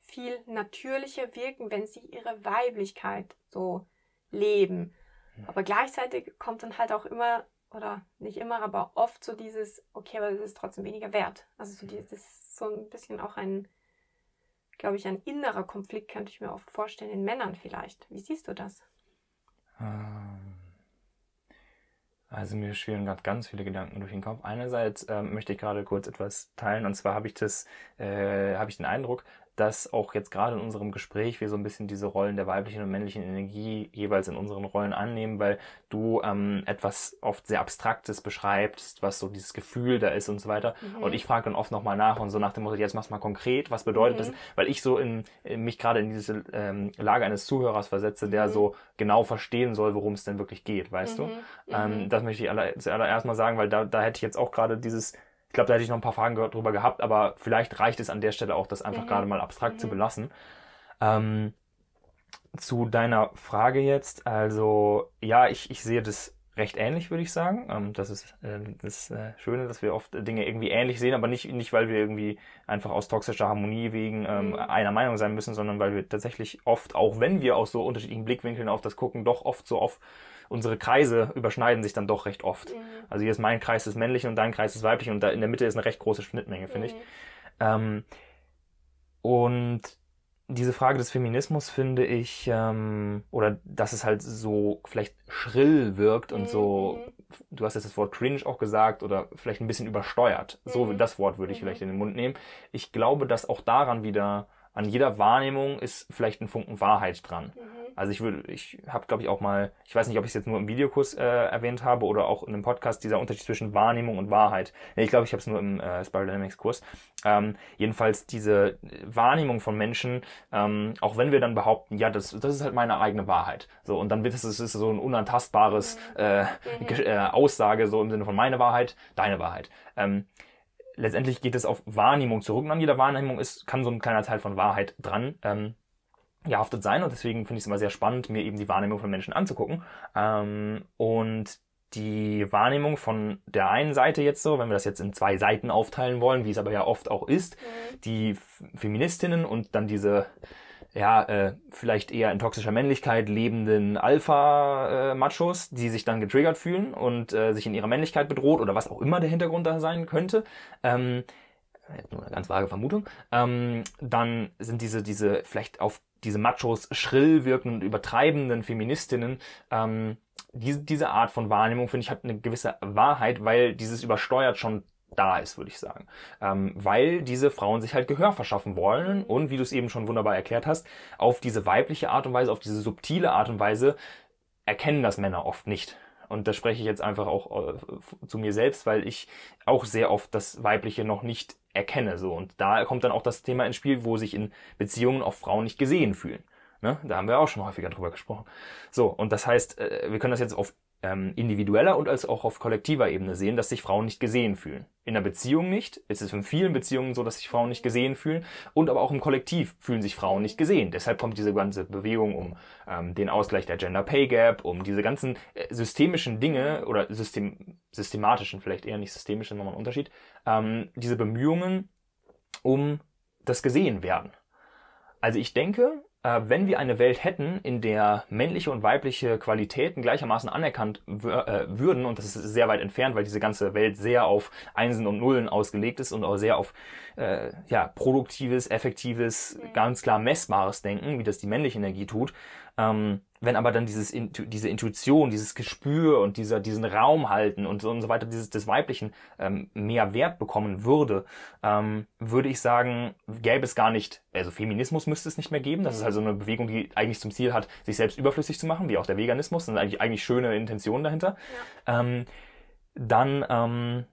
viel natürlicher wirken, wenn sie ihre Weiblichkeit so leben. Mhm. Aber gleichzeitig kommt dann halt auch immer, oder nicht immer, aber oft so dieses, okay, aber das ist trotzdem weniger wert. Also so die, das ist so ein bisschen auch ein, glaube ich, ein innerer Konflikt, könnte ich mir oft vorstellen, in Männern vielleicht. Wie siehst du das? Ähm, Also mir schwirren gerade ganz viele Gedanken durch den Kopf. Einerseits ähm, möchte ich gerade kurz etwas teilen und zwar habe ich das, äh, habe ich den Eindruck, dass auch jetzt gerade in unserem Gespräch wir so ein bisschen diese Rollen der weiblichen und männlichen Energie jeweils in unseren Rollen annehmen, weil du ähm, etwas oft sehr Abstraktes beschreibst, was so dieses Gefühl da ist und so weiter. Mhm. Und ich frage dann oft nochmal nach und so nach dem Motto, jetzt mach's mal konkret, was bedeutet Mhm. das? Weil ich so in, in mich gerade in diese ähm, Lage eines Zuhörers versetze, der Mhm. so genau verstehen soll, worum es denn wirklich geht, weißt du? Mhm. Ähm, Mhm. das möchte ich aller, zuallererst mal sagen, weil da, da hätte ich jetzt auch gerade dieses, glaube, da hätte ich noch ein paar Fragen ge- drüber gehabt, aber vielleicht reicht es an der Stelle auch, das einfach Mhm. gerade mal abstrakt zu Mhm. belassen. Ähm, zu deiner Frage jetzt, also ja, ich, ich sehe das recht ähnlich, würde ich sagen. Ähm, das ist äh, das äh, Schöne, dass wir oft Dinge irgendwie ähnlich sehen, aber nicht, nicht weil wir irgendwie einfach aus toxischer Harmonie wegen ähm, Mhm. einer Meinung sein müssen, sondern weil wir tatsächlich oft, auch wenn wir aus so unterschiedlichen Blickwinkeln auf das gucken, doch oft so auf unsere Kreise überschneiden sich dann doch recht oft. Mhm. Also hier ist mein Kreis des Männlichen und dein Kreis des Weiblichen und da in der Mitte ist eine recht große Schnittmenge, finde ich. Mhm. Ähm, und diese Frage des Feminismus finde ich, ähm, oder dass es halt so vielleicht schrill wirkt und so, Mhm. du hast jetzt das Wort cringe auch gesagt oder vielleicht ein bisschen übersteuert. So, Mhm. das Wort würde ich Mhm. vielleicht in den Mund nehmen. Ich glaube, dass auch daran wieder, an jeder Wahrnehmung ist vielleicht ein Funken Wahrheit dran. Mhm. Also ich würde, ich habe glaube ich auch mal, ich weiß nicht, ob ich es jetzt nur im Videokurs äh, erwähnt habe oder auch in einem Podcast, dieser Unterschied zwischen Wahrnehmung und Wahrheit. Nee, ich glaube, ich habe es nur im äh, Spiral Dynamics Kurs. Ähm, jedenfalls diese Wahrnehmung von Menschen, ähm, auch wenn wir dann behaupten, ja, das, das ist halt meine eigene Wahrheit. So, und dann wird es, es ist so ein unantastbares äh, Mhm. Äh, Aussage, so im Sinne von meine Wahrheit, deine Wahrheit. Ähm, letztendlich geht es auf Wahrnehmung zurück und an jeder Wahrnehmung ist, kann so ein kleiner Teil von Wahrheit dran. Ähm, gehaftet sein und deswegen finde ich es immer sehr spannend, mir eben die Wahrnehmung von Menschen anzugucken. Ähm, und die Wahrnehmung von der einen Seite jetzt so, wenn wir das jetzt in zwei Seiten aufteilen wollen, wie es aber ja oft auch ist, Mhm. die Feministinnen und dann diese ja, äh, vielleicht eher in toxischer Männlichkeit lebenden Alpha-Machos, die sich dann getriggert fühlen und äh, sich in ihrer Männlichkeit bedroht oder was auch immer der Hintergrund da sein könnte. Ähm, nur eine ganz vage Vermutung. Ähm, dann sind diese, diese vielleicht auf diese Machos schrill wirkenden übertreibenden Feministinnen ähm, diese, diese Art von Wahrnehmung, finde ich, hat eine gewisse Wahrheit, weil dieses übersteuert schon da ist, würde ich sagen. Ähm, weil diese Frauen sich halt Gehör verschaffen wollen und, wie du es eben schon wunderbar erklärt hast, auf diese weibliche Art und Weise, auf diese subtile Art und Weise erkennen das Männer oft nicht. Und da spreche ich jetzt einfach auch äh, zu mir selbst, weil ich auch sehr oft das Weibliche noch nicht erkenne. So. Und da kommt dann auch das Thema ins Spiel, wo sich in Beziehungen auch Frauen nicht gesehen fühlen. Ne? Da haben wir auch schon häufiger drüber gesprochen. So, und das heißt, äh, wir können das jetzt auf individueller und als auch auf kollektiver Ebene sehen, dass sich Frauen nicht gesehen fühlen. In der Beziehung nicht. Es ist in vielen Beziehungen so, dass sich Frauen nicht gesehen fühlen. Und aber auch im Kollektiv fühlen sich Frauen nicht gesehen. Deshalb kommt diese ganze Bewegung um ähm, den Ausgleich der Gender Pay Gap, um diese ganzen äh, systemischen Dinge oder system, systematischen, vielleicht eher nicht systemischen, nochmal ein Unterschied, ähm, diese Bemühungen um das gesehen werden. Also ich denke, wenn wir eine Welt hätten, in der männliche und weibliche Qualitäten gleichermaßen anerkannt äh, würden, und das ist sehr weit entfernt, weil diese ganze Welt sehr auf Einsen und Nullen ausgelegt ist und auch sehr auf äh, ja, produktives, effektives, ganz klar messbares Denken, wie das die männliche Energie tut, ähm, wenn aber dann dieses, diese Intuition, dieses Gespür und dieser, diesen Raum halten und so, und so weiter, dieses des Weiblichen ähm, mehr Wert bekommen würde, ähm, würde ich sagen, gäbe es gar nicht, also Feminismus müsste es nicht mehr geben. Das ist also eine Bewegung, die eigentlich zum Ziel hat, sich selbst überflüssig zu machen, wie auch der Veganismus. Das sind eigentlich, eigentlich schöne Intentionen dahinter. Ja. Ähm, dann ähm,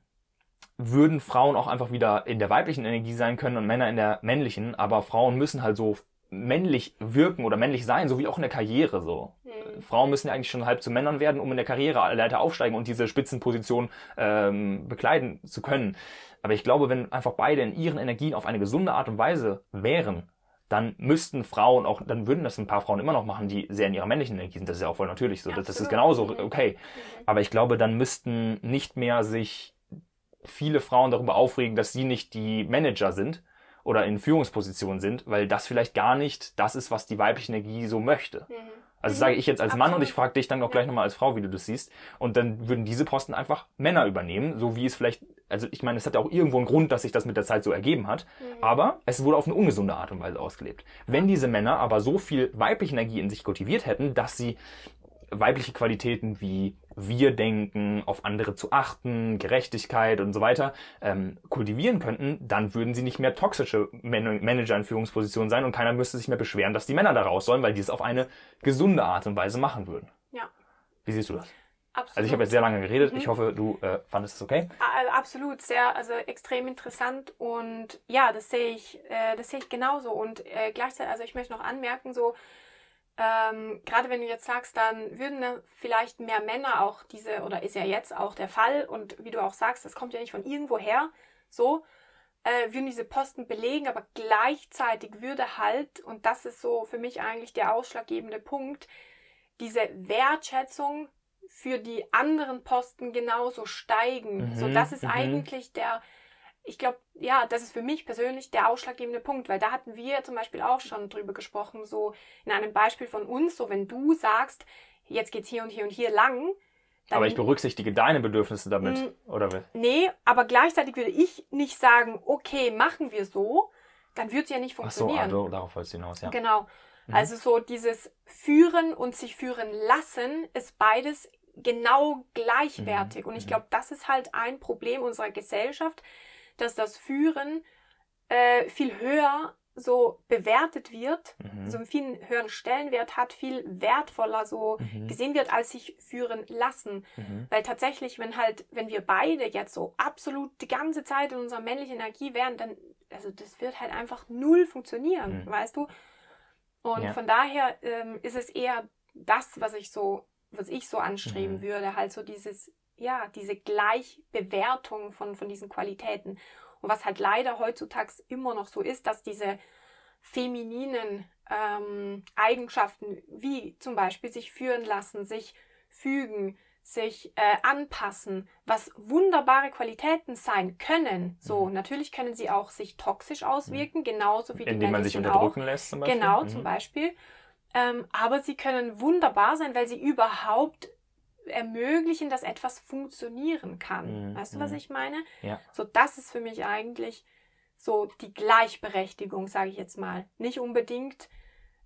würden Frauen auch einfach wieder in der weiblichen Energie sein können und Männer in der männlichen, aber Frauen müssen halt so männlich wirken oder männlich sein, so wie auch in der Karriere so. Mhm. Frauen müssen ja eigentlich schon halb zu Männern werden, um in der Karriere Leiter aufsteigen und diese Spitzenposition ähm, bekleiden zu können. Aber ich glaube, wenn einfach beide in ihren Energien auf eine gesunde Art und Weise wären, dann müssten Frauen auch, dann würden das ein paar Frauen immer noch machen, die sehr in ihrer männlichen Energie sind. Das ist ja auch voll natürlich so. Ja, das ist genauso mhm. okay. Mhm. Aber ich glaube, dann müssten nicht mehr sich viele Frauen darüber aufregen, dass sie nicht die Manager sind, oder in Führungspositionen sind, weil das vielleicht gar nicht das ist, was die weibliche Energie so möchte. Mhm. Also mhm. sage ich jetzt als Absolut. Mann und ich frage dich dann auch gleich nochmal als Frau, wie du das siehst. Und dann würden diese Posten einfach Männer übernehmen, so wie es vielleicht, also ich meine, es hat ja auch irgendwo einen Grund, dass sich das mit der Zeit so ergeben hat, mhm. aber es wurde auf eine ungesunde Art und Weise ausgelebt. Wenn diese Männer aber so viel weibliche Energie in sich kultiviert hätten, dass sie weibliche Qualitäten wie wir denken, auf andere zu achten, Gerechtigkeit und so weiter ähm, kultivieren könnten, dann würden sie nicht mehr toxische Man Manager in Führungspositionen sein und keiner müsste sich mehr beschweren, dass die Männer da raus sollen, weil die es auf eine gesunde Art und Weise machen würden. Ja. Wie siehst du das? Absolut. Also ich habe jetzt sehr lange geredet. Mhm. Ich hoffe, du äh, fandest es okay. Absolut, sehr, also extrem interessant und ja, das sehe ich, äh, das sehe ich genauso und äh, gleichzeitig, also ich möchte noch anmerken, so ähm, gerade wenn du jetzt sagst, dann würden vielleicht mehr Männer auch diese, oder ist ja jetzt auch der Fall, und wie du auch sagst, das kommt ja nicht von irgendwo her, so, äh, würden diese Posten belegen, aber gleichzeitig würde halt, und das ist so für mich eigentlich der ausschlaggebende Punkt, diese Wertschätzung für die anderen Posten genauso steigen. Mhm, so, das ist mhm. eigentlich der, ich glaube, ja, das ist für mich persönlich der ausschlaggebende Punkt, weil da hatten wir zum Beispiel auch schon drüber gesprochen, so in einem Beispiel von uns, so wenn du sagst, jetzt geht's hier und hier und hier lang. Dann, aber ich berücksichtige deine Bedürfnisse damit, mh, oder wie? Nee, aber gleichzeitig würde ich nicht sagen, okay, machen wir so, dann würde es ja nicht funktionieren. Ach so, also darauf wolltest du hinaus, ja. Genau. Mhm. Also so dieses Führen und sich führen lassen ist beides genau gleichwertig. Mhm. Und ich mhm. glaube, das ist halt ein Problem unserer Gesellschaft, dass das Führen äh, viel höher so bewertet wird, mhm. so einen viel höheren Stellenwert hat, viel wertvoller so mhm. gesehen wird, als sich führen lassen. Mhm. Weil tatsächlich, wenn halt, wenn wir beide jetzt so absolut die ganze Zeit in unserer männlichen Energie wären, dann, also das wird halt einfach null funktionieren, mhm. weißt du? Und ja. von daher ähm, ist es eher das, was ich so, was ich so anstreben mhm. würde, halt so dieses ja, diese Gleichbewertung von, von diesen Qualitäten. Und was halt leider heutzutage immer noch so ist, dass diese femininen ähm, Eigenschaften, wie zum Beispiel sich führen lassen, sich fügen, sich äh, anpassen, was wunderbare Qualitäten sein können. So, mhm. natürlich können sie auch sich toxisch auswirken, mhm. genauso wie die Indem man sich unterdrücken auch. lässt zum Beispiel. Genau, mhm. zum Beispiel. Ähm, aber sie können wunderbar sein, weil sie überhaupt ermöglichen, dass etwas funktionieren kann. Mhm. Weißt du, was mhm. ich meine? Ja. So, das ist für mich eigentlich so die Gleichberechtigung, sage ich jetzt mal. Nicht unbedingt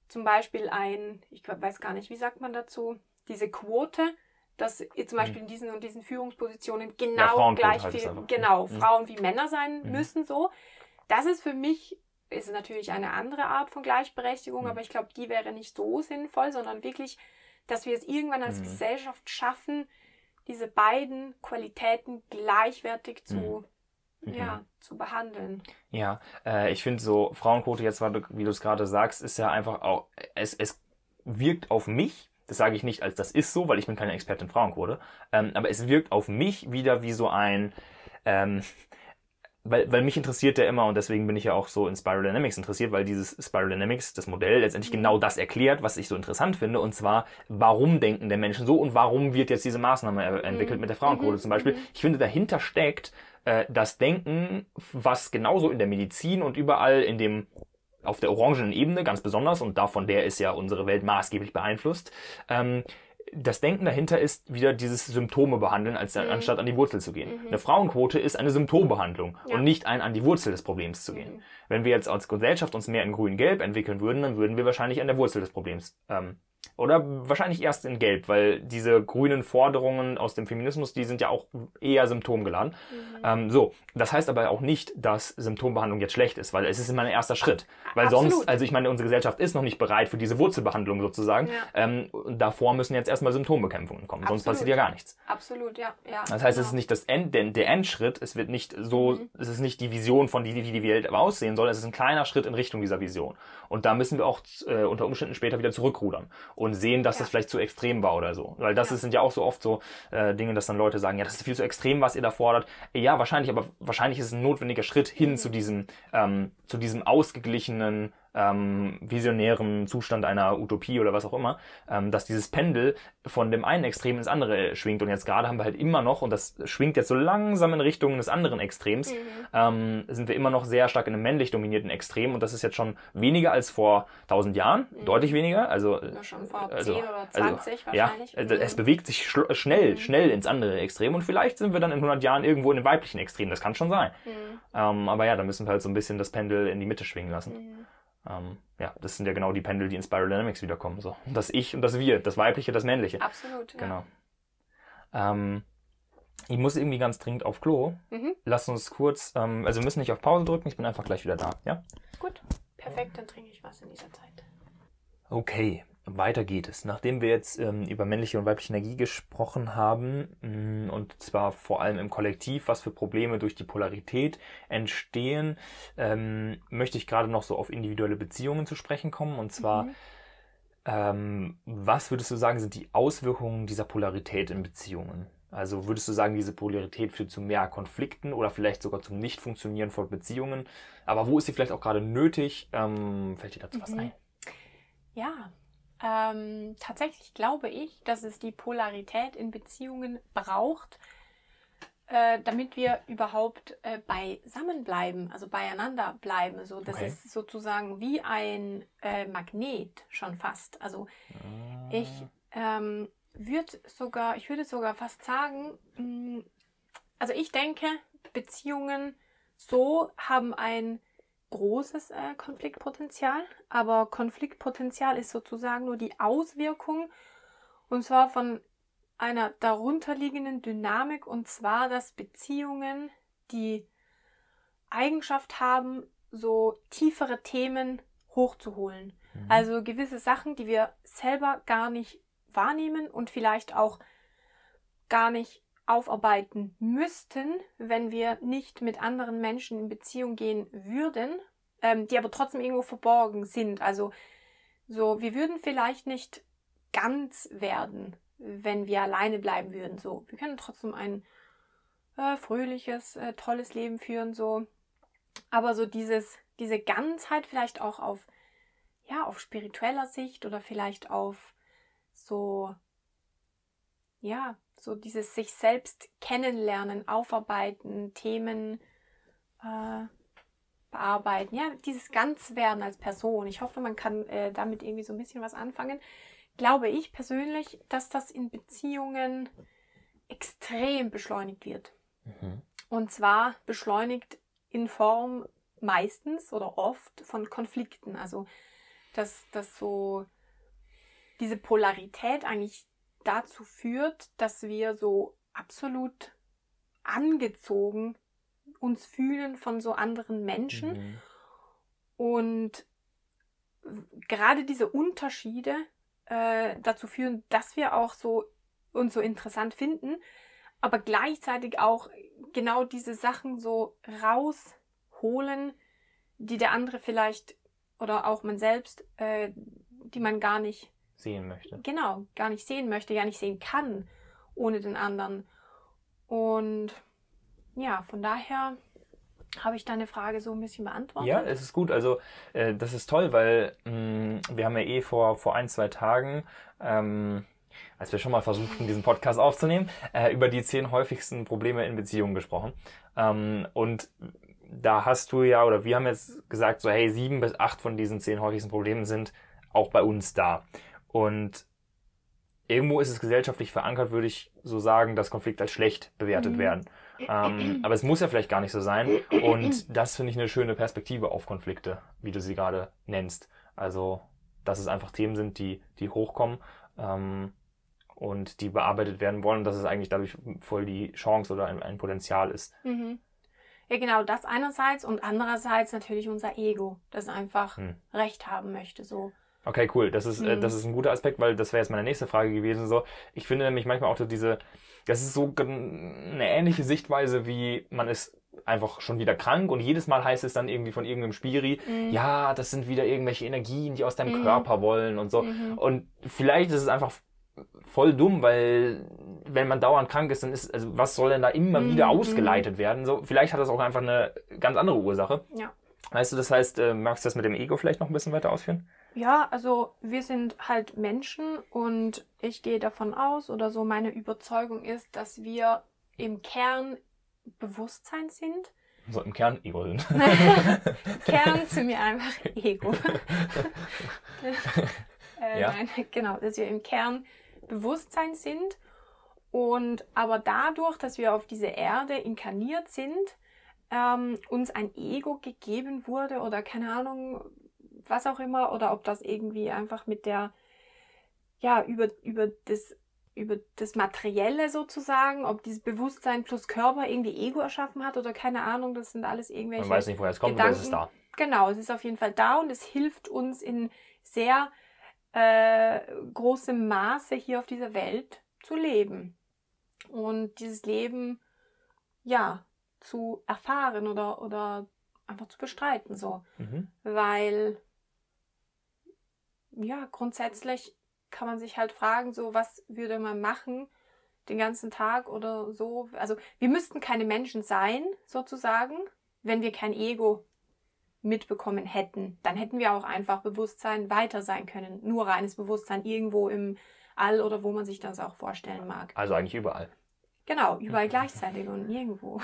zum Beispiel ein, ich weiß gar nicht, wie sagt man dazu, diese Quote, dass ihr zum Beispiel mhm. in diesen und diesen Führungspositionen genau ja, gleich viel, genau, mhm. Frauen wie Männer sein mhm. müssen, so. Das ist für mich, ist natürlich eine andere Art von Gleichberechtigung, mhm. aber ich glaube, die wäre nicht so sinnvoll, sondern wirklich, dass wir es irgendwann als mhm. Gesellschaft schaffen, diese beiden Qualitäten gleichwertig zu, mhm. ja, zu behandeln. Ja, äh, ich finde so, Frauenquote jetzt, wie du es gerade sagst, ist ja einfach auch, es, es wirkt auf mich das sage ich nicht als das ist so, weil ich bin keine Expertin Frauenquote. Ähm, aber es wirkt auf mich wieder wie so ein, ähm, weil, weil mich interessiert der immer und deswegen bin ich ja auch so in Spiral Dynamics interessiert, weil dieses Spiral Dynamics, das Modell, letztendlich mhm. genau das erklärt, was ich so interessant finde, und zwar, warum denken der Menschen so und warum wird jetzt diese Maßnahme entwickelt mhm. mit der Frauenquote mhm. zum Beispiel. Ich finde, dahinter steckt äh, das Denken, was genauso in der Medizin und überall in dem auf der orangenen Ebene ganz besonders, und davon der ist ja unsere Welt maßgeblich beeinflusst, ähm, das Denken dahinter ist wieder dieses Symptome behandeln, als mhm. anstatt an die Wurzel zu gehen. Mhm. Eine Frauenquote ist eine Symptombehandlung ja. und nicht ein an die Wurzel des Problems zu gehen. Mhm. Wenn wir jetzt als Gesellschaft uns mehr in grün-gelb entwickeln würden, dann würden wir wahrscheinlich an der Wurzel des Problems ähm, oder wahrscheinlich erst in Gelb, weil diese grünen Forderungen aus dem Feminismus, die sind ja auch eher symptomgeladen. Mhm. Ähm, so, das heißt aber auch nicht, dass Symptombehandlung jetzt schlecht ist, weil es ist immer ein erster Schritt. Weil Absolut. sonst, also ich meine, unsere Gesellschaft ist noch nicht bereit für diese Wurzelbehandlung sozusagen. Ja. Ähm, davor müssen jetzt erstmal Symptombekämpfungen kommen, Absolut. sonst passiert ja gar nichts. Absolut, ja. ja das heißt, genau. es ist nicht das End, der, der Endschritt, es wird nicht so, mhm. es ist nicht die Vision von wie die Welt aussehen soll, es ist ein kleiner Schritt in Richtung dieser Vision. Und da müssen wir auch äh, unter Umständen später wieder zurückrudern und sehen, dass ja. das vielleicht zu extrem war oder so. Weil das ja. sind ja auch so oft so äh, Dinge, dass dann Leute sagen, ja, das ist viel zu extrem, was ihr da fordert. Ja, wahrscheinlich, aber wahrscheinlich ist es ein notwendiger Schritt hin mhm. zu diesem, ähm, zu diesem ausgeglichenen ähm, visionären Zustand einer Utopie oder was auch immer, ähm, dass dieses Pendel von dem einen Extrem ins andere schwingt. Und jetzt gerade haben wir halt immer noch, und das schwingt jetzt so langsam in Richtung des anderen Extrems, mhm. ähm, sind wir immer noch sehr stark in einem männlich dominierten Extrem. Und das ist jetzt schon weniger als vor 1000 Jahren, mhm. deutlich weniger. Also, ja, schon vor also, 10 oder 20 also, wahrscheinlich. Ja, also, es bewegt sich schnell, mhm. schnell ins andere Extrem. Und vielleicht sind wir dann in 100 Jahren irgendwo in dem weiblichen Extrem. Das kann schon sein. Mhm. Ähm, aber ja, da müssen wir halt so ein bisschen das Pendel in die Mitte schwingen lassen. Ähm, ja, das sind ja genau die Pendel, die in Spiral Dynamics wiederkommen. So. Das Ich und das Wir, das Weibliche, das Männliche. Absolut, ja. Genau. Ähm, ich muss irgendwie ganz dringend auf Klo. Mhm. Lass uns kurz, ähm, also wir müssen nicht auf Pause drücken, ich bin einfach gleich wieder da, ja? Gut, perfekt, dann trinke ich was in dieser Zeit. Okay, weiter geht es. Nachdem wir jetzt ähm, über männliche und weibliche Energie gesprochen haben, mh, mm, und zwar vor allem im Kollektiv, was für Probleme durch die Polarität entstehen, ähm, möchte ich gerade noch so auf individuelle Beziehungen zu sprechen kommen. Und zwar, mhm. ähm, was würdest du sagen, sind die Auswirkungen dieser Polarität in Beziehungen? Also würdest du sagen, diese Polarität führt zu mehr Konflikten oder vielleicht sogar zum Nicht-Funktionieren von Beziehungen? Aber wo ist sie vielleicht auch gerade nötig? Ähm, fällt dir dazu mhm. was ein? Ja, ähm, tatsächlich glaube ich, dass es die Polarität in Beziehungen braucht, äh, damit wir überhaupt äh, beisammen bleiben, also beieinander bleiben. So, das okay. ist sozusagen wie ein äh, Magnet schon fast. Also ah. ich ähm, würde sogar, ich würde sogar fast sagen, mh, mm, also ich denke, Beziehungen so haben ein großes äh, Konfliktpotenzial, aber Konfliktpotenzial ist sozusagen nur die Auswirkung und zwar von einer darunterliegenden Dynamik und zwar, dass Beziehungen die Eigenschaft haben, so tiefere Themen hochzuholen. Mhm. Also gewisse Sachen, die wir selber gar nicht wahrnehmen und vielleicht auch gar nicht aufarbeiten müssten, wenn wir nicht mit anderen Menschen in Beziehung gehen würden, ähm, die aber trotzdem irgendwo verborgen sind. Also so, wir würden vielleicht nicht ganz werden, wenn wir alleine bleiben würden. So, wir können trotzdem ein äh, fröhliches, äh, tolles Leben führen. So, aber so dieses, diese Ganzheit vielleicht auch auf ja auf spiritueller Sicht oder vielleicht auf so ja, so dieses sich selbst kennenlernen, aufarbeiten, Themen äh, bearbeiten, ja, dieses Ganzwerden als Person. Ich hoffe, man kann äh, damit irgendwie so ein bisschen was anfangen. Glaube ich persönlich, dass das in Beziehungen extrem beschleunigt wird. Mhm. Und zwar beschleunigt in Form meistens oder oft von Konflikten. Also, dass, dass so diese Polarität eigentlich dazu führt, dass wir so absolut angezogen uns fühlen von so anderen Menschen. Mhm. Und gerade diese Unterschiede äh, dazu führen, dass wir auch so uns so interessant finden, aber gleichzeitig auch genau diese Sachen so rausholen, die der andere vielleicht oder auch man selbst, äh, die man gar nicht sehen möchte. Genau, gar nicht sehen möchte, gar nicht sehen kann ohne den anderen. Und ja, von daher habe ich deine Frage so ein bisschen beantwortet. Ja, es ist gut. Also äh, das ist toll, weil mh, mm, wir haben ja eh vor, vor ein, zwei Tagen, ähm, als wir schon mal versuchten, diesen Podcast aufzunehmen, äh, über die zehn häufigsten Probleme in Beziehungen gesprochen. Ähm, und da hast du ja, oder wir haben jetzt gesagt, so hey, sieben bis acht von diesen zehn häufigsten Problemen sind auch bei uns da. Und irgendwo ist es gesellschaftlich verankert, würde ich so sagen, dass Konflikte als schlecht bewertet mhm. werden. Ähm, aber es muss ja vielleicht gar nicht so sein. Und das finde ich eine schöne Perspektive auf Konflikte, wie du sie gerade nennst. Also, dass es einfach Themen sind, die, die hochkommen ähm, und die bearbeitet werden wollen, dass es eigentlich dadurch voll die Chance oder ein, ein Potenzial ist. Mhm. Ja, genau, das einerseits und andererseits natürlich unser Ego, das einfach hm. Recht haben möchte, so. Okay, cool. Das ist, äh, mhm. das ist ein guter Aspekt, weil das wäre jetzt meine nächste Frage gewesen. So, ich finde nämlich manchmal auch diese, das ist so eine ähnliche Sichtweise, wie man ist einfach schon wieder krank und jedes Mal heißt es dann irgendwie von irgendeinem Spiri, mhm. ja, das sind wieder irgendwelche Energien, die aus deinem mhm. Körper wollen und so. Mhm. Und vielleicht ist es einfach voll dumm, weil wenn man dauernd krank ist, dann ist, also was soll denn da immer mhm. wieder ausgeleitet werden? So, vielleicht hat das auch einfach eine ganz andere Ursache. Ja. Weißt du, das heißt, äh, magst du das mit dem Ego vielleicht noch ein bisschen weiter ausführen? Ja, also wir sind halt Menschen und ich gehe davon aus oder so meine Überzeugung ist, dass wir im Kern Bewusstsein sind. So im Kern Ego sind. Kern sind wir einfach Ego. äh, ja. Nein, genau, dass wir im Kern Bewusstsein sind und aber dadurch, dass wir auf diese Erde inkarniert sind, ähm, uns ein Ego gegeben wurde oder keine Ahnung, was auch immer, oder ob das irgendwie einfach mit der, ja, über, über das über das Materielle sozusagen, ob dieses Bewusstsein plus Körper irgendwie Ego erschaffen hat oder keine Ahnung, das sind alles irgendwelche. Man weiß nicht, woher es kommt, Gedanken. aber es ist da. Genau, es ist auf jeden Fall da und es hilft uns in sehr äh, großem Maße hier auf dieser Welt zu leben. Und dieses Leben, ja, zu erfahren oder, oder einfach zu bestreiten, so. Mhm. Weil ja, grundsätzlich kann man sich halt fragen, so was würde man machen den ganzen Tag oder so. Also wir müssten keine Menschen sein, sozusagen, wenn wir kein Ego mitbekommen hätten. Dann hätten wir auch einfach Bewusstsein weiter sein können. Nur reines Bewusstsein irgendwo im All oder wo man sich das auch vorstellen mag. Also eigentlich überall. Genau, überall gleichzeitig und nirgendwo.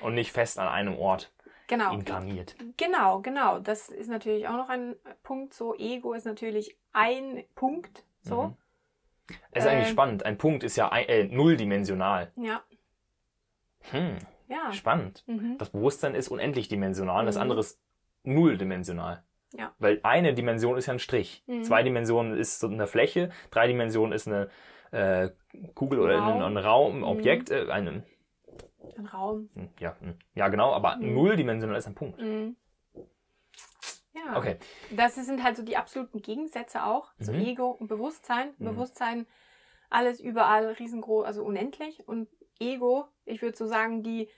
Und nicht fest an einem Ort genau. inkarniert. Genau, genau. Das ist natürlich auch noch ein Punkt. So, Ego ist natürlich ein Punkt. So. Mhm. Es ist äh, eigentlich spannend. Ein Punkt ist ja ein, äh, nulldimensional. Ja. Hm. Ja. Spannend. Mhm. Das Bewusstsein ist unendlich dimensional, mhm. das andere ist nulldimensional. Ja. Weil eine Dimension ist ja ein Strich. Mhm. Zwei Dimensionen ist so eine Fläche, drei Dimensionen ist eine äh, Kugel oder ein, ein Raum, ein mhm. Objekt, äh, eine, ein Raum. Hm, ja, hm. ja genau, aber mhm. nulldimensional ist ein Punkt. Mhm. Ja. Okay. Das sind halt so die absoluten Gegensätze auch. So mhm. Ego und Bewusstsein. Mhm. Bewusstsein, alles überall riesengroß, also unendlich. Und Ego, ich würde so sagen, die,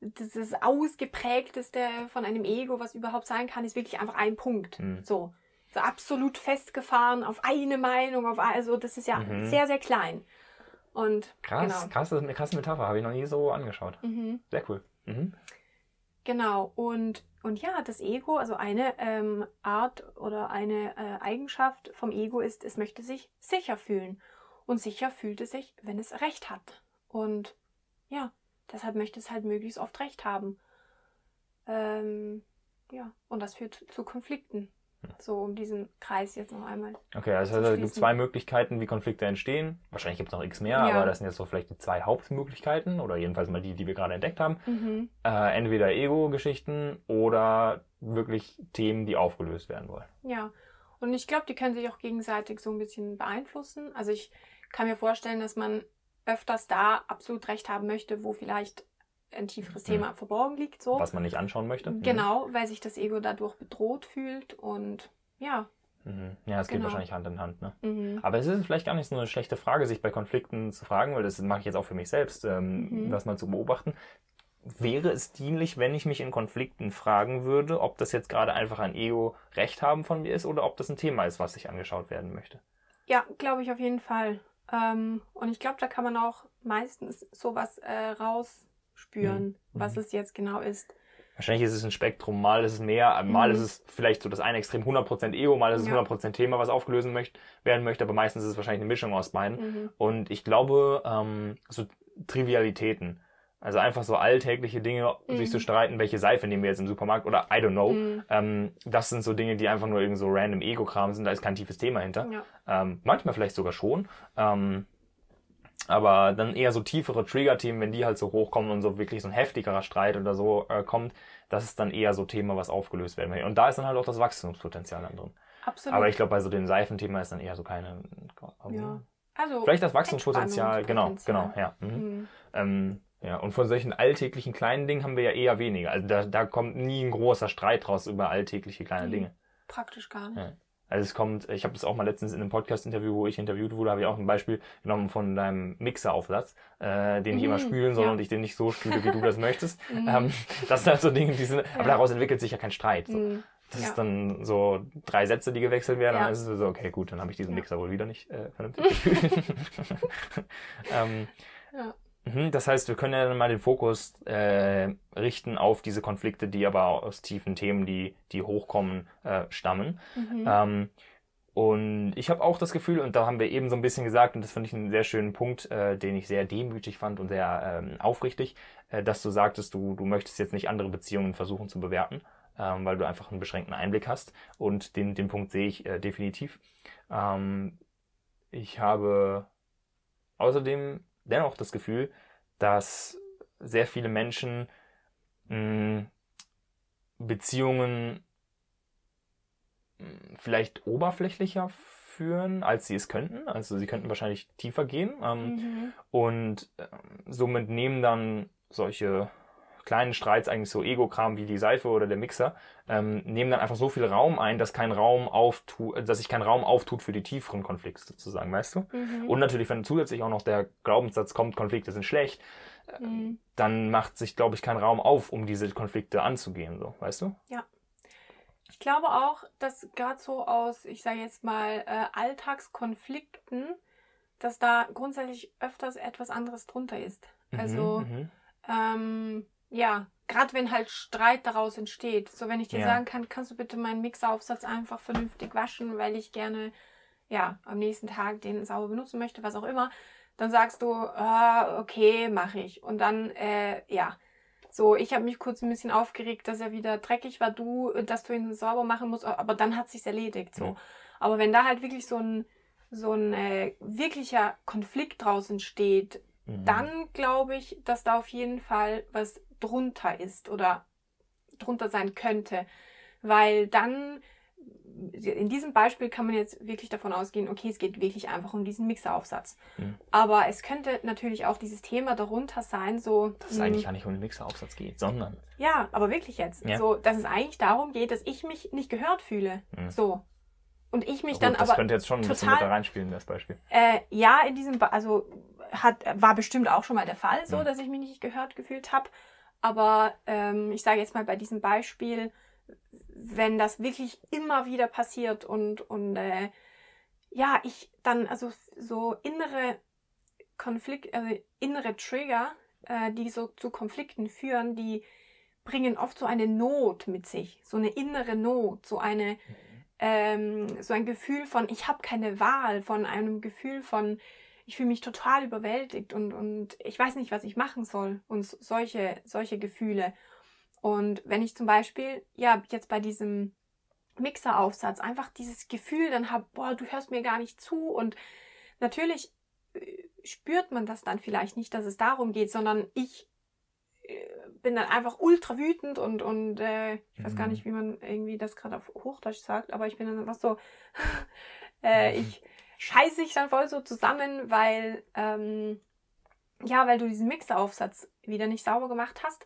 das, das ausgeprägteste von einem Ego, was überhaupt sein kann, ist wirklich einfach ein Punkt. Mhm. So. So absolut festgefahren auf eine Meinung, auf also das ist ja mhm. sehr, sehr klein. Und krass, genau. krass, das ist eine krasse Metapher, habe ich noch nie so angeschaut. Mhm. Sehr cool. Mhm. Genau, und, und ja, das Ego, also eine ähm, Art oder eine äh, Eigenschaft vom Ego ist, es möchte sich sicher fühlen. und sicher fühlt es sich, wenn es Recht hat. Und ja, deshalb möchte es halt möglichst oft Recht haben. Ähm, ja, und das führt zu Konflikten. So um diesen Kreis jetzt noch einmal. Okay, also es gibt zwei Möglichkeiten, wie Konflikte entstehen. Wahrscheinlich gibt es noch x mehr, ja. aber das sind jetzt so vielleicht die zwei Hauptmöglichkeiten oder jedenfalls mal die, die wir gerade entdeckt haben. Mhm. Äh, entweder Ego-Geschichten oder wirklich Themen, die aufgelöst werden wollen. Ja, und ich glaube, die können sich auch gegenseitig so ein bisschen beeinflussen. Also ich kann mir vorstellen, dass man öfters da absolut recht haben möchte, wo vielleicht ein tieferes Thema mhm. verborgen liegt. So. Was man nicht anschauen möchte. Mhm. Genau, weil sich das Ego dadurch bedroht fühlt und ja. Mhm. Ja, es genau. geht wahrscheinlich Hand in Hand. Ne? Mhm. Aber es ist vielleicht gar nicht so eine schlechte Frage, sich bei Konflikten zu fragen, weil das mache ich jetzt auch für mich selbst, ähm, mhm. das mal zu beobachten. Wäre es dienlich, wenn ich mich in Konflikten fragen würde, ob das jetzt gerade einfach ein Ego-Recht haben von mir ist oder ob das ein Thema ist, was sich angeschaut werden möchte? Ja, glaube ich auf jeden Fall. Ähm, und ich glaube, da kann man auch meistens sowas äh, raus spüren, mhm. was es jetzt genau ist. Wahrscheinlich ist es ein Spektrum. Mal ist es mehr, mal mhm. ist es vielleicht so das eine Extrem 100% Ego, mal ist es ja. 100% Thema, was aufgelöst möchte, werden möchte, aber meistens ist es wahrscheinlich eine Mischung aus beiden. Mhm. Und ich glaube, ähm, so Trivialitäten, also einfach so alltägliche Dinge, mhm. sich zu streiten, welche Seife nehmen wir jetzt im Supermarkt oder I don't know. Mhm. Ähm, das sind so Dinge, die einfach nur irgend so random Ego-Kram sind, da ist kein tiefes Thema hinter. Ja. Ähm, manchmal vielleicht sogar schon. Ähm, aber dann eher so tiefere Trigger-Themen, wenn die halt so hochkommen und so wirklich so ein heftigerer Streit oder so äh, kommt, das ist dann eher so Thema, was aufgelöst werden will. Und da ist dann halt auch das Wachstumspotenzial dann drin. Absolut. Aber ich glaube, bei so dem Seifenthema ist dann eher so keine. Ja. Also vielleicht das Wachstumspotenzial, genau, genau, ja. Mhm. Mhm. Ähm, ja, und von solchen alltäglichen kleinen Dingen haben wir ja eher weniger. Also da, da kommt nie ein großer Streit raus über alltägliche kleine mhm. Dinge. Praktisch gar nicht. Ja. Also es kommt, ich habe das auch mal letztens in einem Podcast-Interview, wo ich interviewt wurde, habe ich auch ein Beispiel genommen von deinem Mixeraufsatz, äh, den ich immer mhm, spülen soll ja. und ich den nicht so spüle, wie du das möchtest. Mhm. Ähm, das sind halt so Dinge, die sind, aber daraus entwickelt sich ja kein Streit. So. Mhm. Das ja. ist dann so drei Sätze, die gewechselt werden, ja. dann ist es so, okay, gut, dann habe ich diesen Mixer wohl wieder nicht äh, vernünftig gefühlt. ähm, ja. Mhm, das heißt, wir können ja dann mal den Fokus äh, richten auf diese Konflikte, die aber aus tiefen Themen, die, die hochkommen, äh, stammen. Mhm. Ähm, und ich habe auch das Gefühl, und da haben wir eben so ein bisschen gesagt, und das fand ich einen sehr schönen Punkt, äh, den ich sehr demütig fand und sehr ähm, aufrichtig, äh, dass du sagtest, du, du möchtest jetzt nicht andere Beziehungen versuchen zu bewerten, ähm, weil du einfach einen beschränkten Einblick hast. Und den, den Punkt sehe ich äh, definitiv. Ähm, ich habe außerdem dennoch das Gefühl, dass sehr viele Menschen mh, hm, Beziehungen mh, hm, vielleicht oberflächlicher führen, als sie es könnten. Also sie könnten wahrscheinlich tiefer gehen ähm, mhm. und äh, somit nehmen dann solche kleinen Streits, eigentlich so Ego-Kram wie die Seife oder der Mixer, ähm, nehmen dann einfach so viel Raum ein, dass kein Raum auftut, dass sich kein Raum auftut für die tieferen Konflikte sozusagen, weißt du? Mhm. Und natürlich, wenn zusätzlich auch noch der Glaubenssatz kommt, Konflikte sind schlecht, äh, mhm. dann macht sich, glaube ich, kein Raum auf, um diese Konflikte anzugehen, so, weißt du? Ja. Ich glaube auch, dass gerade so aus, ich sage jetzt mal, äh, Alltagskonflikten, dass da grundsätzlich öfters etwas anderes drunter ist. Mhm, also, mhm. ähm, ja, gerade wenn halt Streit daraus entsteht. So, wenn ich dir ja. sagen kann, kannst du bitte meinen Mixeraufsatz einfach vernünftig waschen, weil ich gerne, ja, am nächsten Tag den sauber benutzen möchte, was auch immer. Dann sagst du, ah, okay, mache ich. Und dann, äh, ja. So, ich habe mich kurz ein bisschen aufgeregt, dass er wieder dreckig war, du, dass du ihn sauber machen musst, aber dann hat sich's erledigt. So. Ja. Aber wenn da halt wirklich so ein, so ein äh, wirklicher Konflikt draußen steht, mhm. dann glaube ich, dass da auf jeden Fall was drunter ist oder drunter sein könnte. Weil dann, in diesem Beispiel kann man jetzt wirklich davon ausgehen, okay, es geht wirklich einfach um diesen Mixeraufsatz. Mhm. Aber es könnte natürlich auch dieses Thema darunter sein, so. Dass es eigentlich gar nicht um den Mixeraufsatz geht, sondern. Ja, aber wirklich jetzt. Ja. So, dass es eigentlich darum geht, dass ich mich nicht gehört fühle. Mhm. So. Und ich mich Gut, dann das aber. Das könnte jetzt schon ein total, bisschen mit da reinspielen, das Beispiel. Äh, ja, in diesem, ba also hat, war bestimmt auch schon mal der Fall, so, mhm. dass ich mich nicht gehört gefühlt habe. Aber ähm, ich sage jetzt mal bei diesem Beispiel, wenn das wirklich immer wieder passiert und, und äh, ja, ich dann also so innere Konflikt, also innere Trigger, äh, die so zu Konflikten führen, die bringen oft so eine Not mit sich, so eine innere Not, so eine ähm, so ein Gefühl von ich habe keine Wahl, von einem Gefühl von ich fühle mich total überwältigt und, und ich weiß nicht, was ich machen soll und solche, solche Gefühle. Und wenn ich zum Beispiel, ja, jetzt bei diesem Mixeraufsatz einfach dieses Gefühl dann habe, boah, du hörst mir gar nicht zu und natürlich äh, spürt man das dann vielleicht nicht, dass es darum geht, sondern ich äh, bin dann einfach ultra wütend und, und äh, ich weiß gar nicht, mhm. wie man irgendwie das gerade auf Hochdeutsch sagt, aber ich bin dann einfach so, äh, ich scheiße ich dann voll so zusammen, weil, ähm, ja, weil du diesen Mixeraufsatz wieder nicht sauber gemacht hast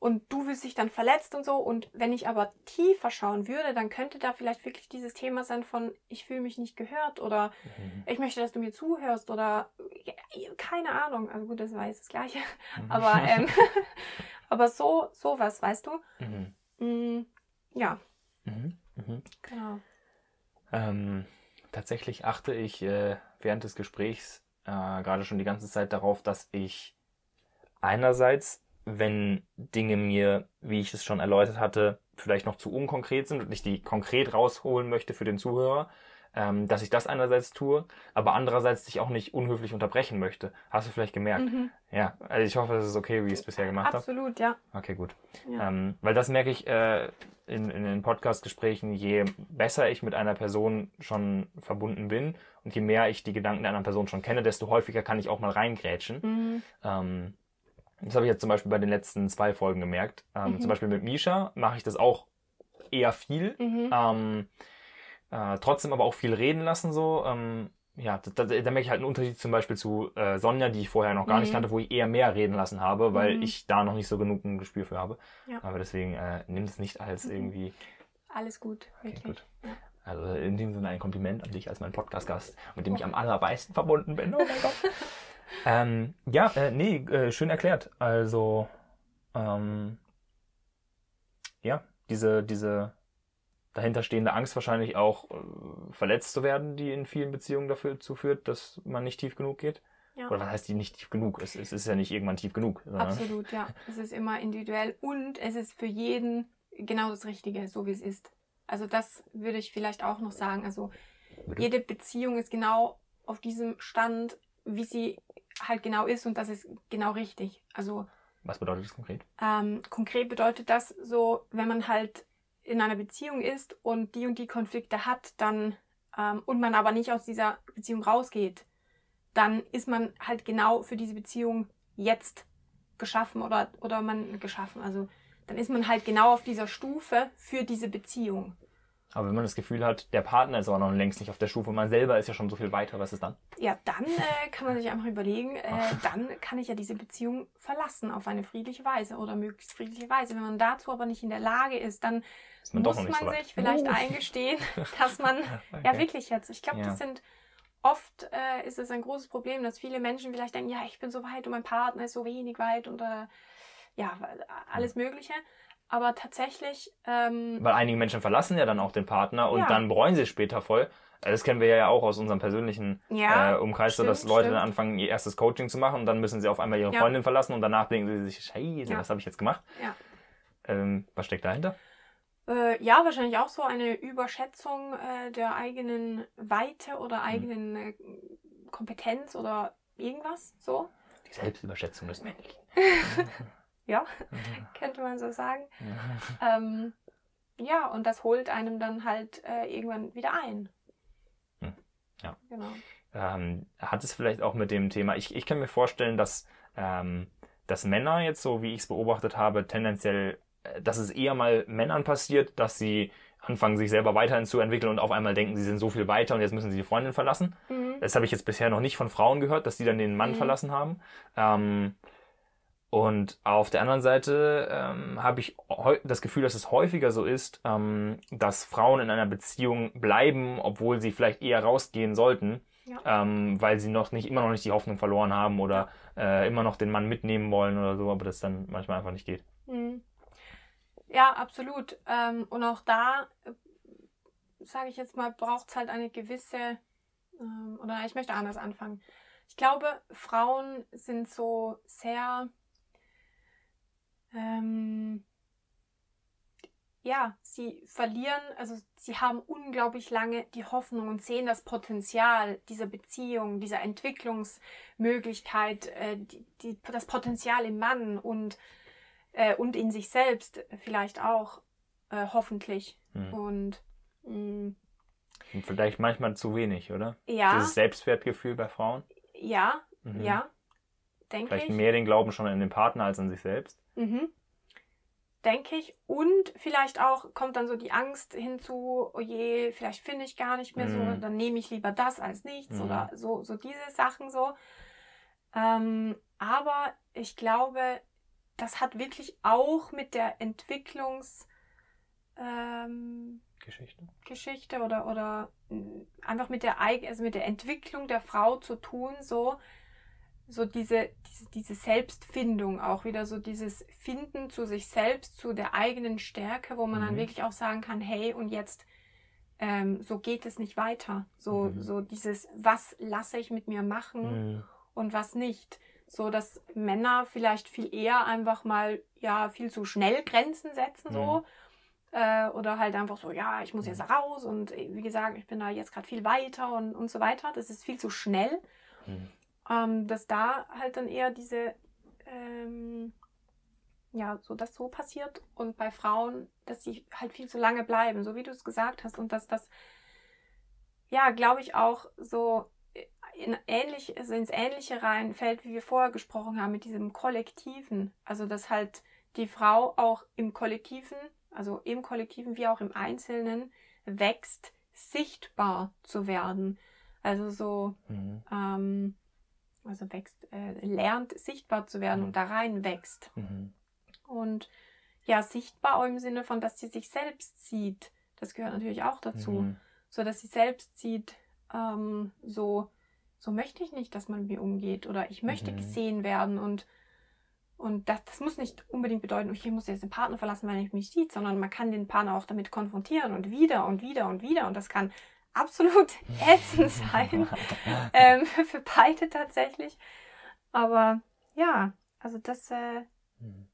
und du fühlst dich dann verletzt und so. Und wenn ich aber tiefer schauen würde, dann könnte da vielleicht wirklich dieses Thema sein von, ich fühle mich nicht gehört oder mhm. ich möchte, dass du mir zuhörst oder keine Ahnung. Also gut, das war jetzt das Gleiche. Mhm. Aber, ähm, aber so, sowas, weißt du? Mhm. Mm, ja. Mhm. Mhm. Genau. Ähm, tatsächlich achte ich äh, während des Gesprächs äh, gerade schon die ganze Zeit darauf, dass ich einerseits wenn Dinge mir, wie ich es schon erläutert hatte, vielleicht noch zu unkonkret sind und ich die konkret rausholen möchte für den Zuhörer, ähm, dass ich das einerseits tue, aber andererseits dich auch nicht unhöflich unterbrechen möchte. Hast du vielleicht gemerkt? Mhm. Ja, also ich hoffe, das ist okay, wie ich es bisher gemacht habe. Absolut, hab. ja. Okay, gut. Ja. Ähm, weil das merke ich äh, in, in den Podcast-Gesprächen, je besser ich mit einer Person schon verbunden bin und je mehr ich die Gedanken der anderen Person schon kenne, desto häufiger kann ich auch mal reingrätschen. Mhm. Ähm, das habe ich jetzt zum Beispiel bei den letzten zwei Folgen gemerkt. Ähm, mhm. Zum Beispiel mit Misha mache ich das auch eher viel. Mhm. Ähm, äh, trotzdem aber auch viel reden lassen so. Ähm, ja, da, da, da, merke ich halt einen Unterschied zum Beispiel zu äh, Sonja, die ich vorher noch gar mhm. nicht kannte, wo ich eher mehr reden lassen habe, weil mhm. ich da noch nicht so genug ein Gespür für habe. Ja. Aber deswegen äh, nimm es nicht als mhm. irgendwie. Alles gut, okay, wirklich. Gut. Ja. Also in dem Sinne ein Kompliment an dich als mein Podcast-Gast, mit dem ich am allermeisten verbunden bin. Oh mein Gott. ähm, ja, äh, nee, äh, schön erklärt. Also, ähm, ja, diese, diese dahinterstehende Angst wahrscheinlich auch äh, verletzt zu werden, die in vielen Beziehungen dafür zuführt, dass man nicht tief genug geht. Ja. Oder was heißt die nicht tief genug? Es, es ist ja nicht irgendwann tief genug. Absolut, ja. Es ist immer individuell und es ist für jeden genau das Richtige, so wie es ist. Also das würde ich vielleicht auch noch sagen. Also jede Beziehung ist genau auf diesem Stand, wie sie halt genau ist und das ist genau richtig. Also was bedeutet das konkret? Ähm, konkret bedeutet das so, wenn man halt in einer Beziehung ist und die und die Konflikte hat, dann ähm, und man aber nicht aus dieser Beziehung rausgeht, dann ist man halt genau für diese Beziehung jetzt geschaffen oder oder man geschaffen. Also dann ist man halt genau auf dieser Stufe für diese Beziehung. Aber wenn man das Gefühl hat, der Partner ist aber noch längst nicht auf der Stufe, man selber ist ja schon so viel weiter, was ist dann? Ja, dann äh, kann man sich einfach überlegen, äh, dann kann ich ja diese Beziehung verlassen auf eine friedliche Weise oder möglichst friedliche Weise. Wenn man dazu aber nicht in der Lage ist, dann ist man muss man so sich vielleicht uh. eingestehen, dass man okay. ja wirklich jetzt. Ich glaube, ja. das sind oft äh, ist es ein großes Problem, dass viele Menschen vielleicht denken, ja, ich bin so weit und mein Partner ist so wenig weit und äh, ja, alles Mögliche. Aber tatsächlich. Ähm, Weil einige Menschen verlassen ja dann auch den Partner und ja. dann bereuen sie später voll. Also das kennen wir ja auch aus unserem persönlichen ja, äh, Umkreis, stimmt, so dass Leute stimmt. dann anfangen, ihr erstes Coaching zu machen und dann müssen sie auf einmal ihre ja. Freundin verlassen und danach denken sie sich, scheiße, was habe ich jetzt gemacht? Ja. Ähm, was steckt dahinter? Äh, ja, wahrscheinlich auch so eine Überschätzung äh, der eigenen Weite oder hm. eigenen hm. Kompetenz oder irgendwas so. Die Selbstüberschätzung des Männlichen. ja, mhm. könnte man so sagen. ähm, ja, und das holt einem dann halt äh, irgendwann wieder ein. Hm. Ja. Genau. Ähm, hat es vielleicht auch mit dem Thema, ich, ich kann mir vorstellen, dass, ähm, dass Männer jetzt, so wie ich es beobachtet habe, tendenziell, äh, dass es eher mal Männern passiert, dass sie anfangen, sich selber weiterhin zu entwickeln und auf einmal denken, sie sind so viel weiter und jetzt müssen sie die Freundin verlassen. Mhm. Das habe ich jetzt bisher noch nicht von Frauen gehört, dass die dann den Mann mhm. verlassen haben. Ähm, und auf der anderen Seite ähm, habe ich das Gefühl, dass es häufiger so ist, ähm, dass Frauen in einer Beziehung bleiben, obwohl sie vielleicht eher rausgehen sollten, ja. ähm, weil sie noch nicht immer noch nicht die Hoffnung verloren haben oder äh, immer noch den Mann mitnehmen wollen oder so, aber das dann manchmal einfach nicht geht. Mhm. Ja, absolut. Ähm, und auch da, äh, sage ich jetzt mal, braucht es halt eine gewisse, ähm, oder ich möchte anders anfangen. Ich glaube, Frauen sind so sehr ja, sie verlieren, also sie haben unglaublich lange die Hoffnung und sehen das Potenzial dieser Beziehung, dieser Entwicklungsmöglichkeit, äh, die, die, das Potenzial im Mann und, äh, und in sich selbst vielleicht auch, äh, hoffentlich. Mhm. Und, mh, und vielleicht manchmal zu wenig, oder? Ja. Dieses Selbstwertgefühl bei Frauen? Ja, mhm. ja, denke ich. Vielleicht mehr den Glauben schon an den Partner als an sich selbst. Mhm denke ich. Und vielleicht auch kommt dann so die Angst hinzu, oh je, vielleicht finde ich gar nicht mehr mm. so, mhm. dann nehme ich lieber das als nichts mm. oder so, so diese Sachen so. Ähm, aber ich glaube, das hat wirklich auch mit der Entwicklungs ähm, Geschichte. Geschichte oder, oder einfach mit der, also mit der Entwicklung der Frau zu tun, so so diese, diese, diese Selbstfindung auch wieder, so dieses Finden zu sich selbst, zu der eigenen Stärke, wo man mhm. dann wirklich auch sagen kann, hey, und jetzt ähm, so geht es nicht weiter. So, mhm. so dieses, was lasse ich mit mir machen mhm. und was nicht. So, dass Männer vielleicht viel eher einfach mal, ja, viel zu schnell Grenzen setzen, so. Mhm. Äh, oder halt einfach so, ja, ich muss jetzt mhm. raus und äh, wie gesagt, ich bin da jetzt gerade viel weiter und, und so weiter. Das ist viel zu schnell. Ähm, dass da halt dann eher diese, ähm, ja, so dass so passiert und bei Frauen, dass sie halt viel zu lange bleiben, so wie du es gesagt hast und dass das, ja, glaube ich auch so in ähnlich, also ins Ähnliche reinfällt, wie wir vorher gesprochen haben, mit diesem Kollektiven. Also, dass halt die Frau auch im Kollektiven, also im Kollektiven wie auch im Einzelnen, wächst, sichtbar zu werden. Also so, mhm. ähm, also wächst, äh, lernt sichtbar zu werden mhm. und da rein wächst. Mhm. Und ja, sichtbar im Sinne von, dass sie sich selbst sieht. Das gehört natürlich auch dazu. Mhm. So dass sie selbst sieht, ähm, so, so möchte ich nicht, dass man mit mir umgeht. Oder ich möchte mhm. gesehen werden und und das, das muss nicht unbedingt bedeuten, ich muss jetzt den Partner verlassen, weil er mich sieht, sondern man kann den Partner auch damit konfrontieren und wieder und wieder und wieder. Und das kann absolut ätzend sein. ähm, für beide tatsächlich. Aber ja, also das äh, hm.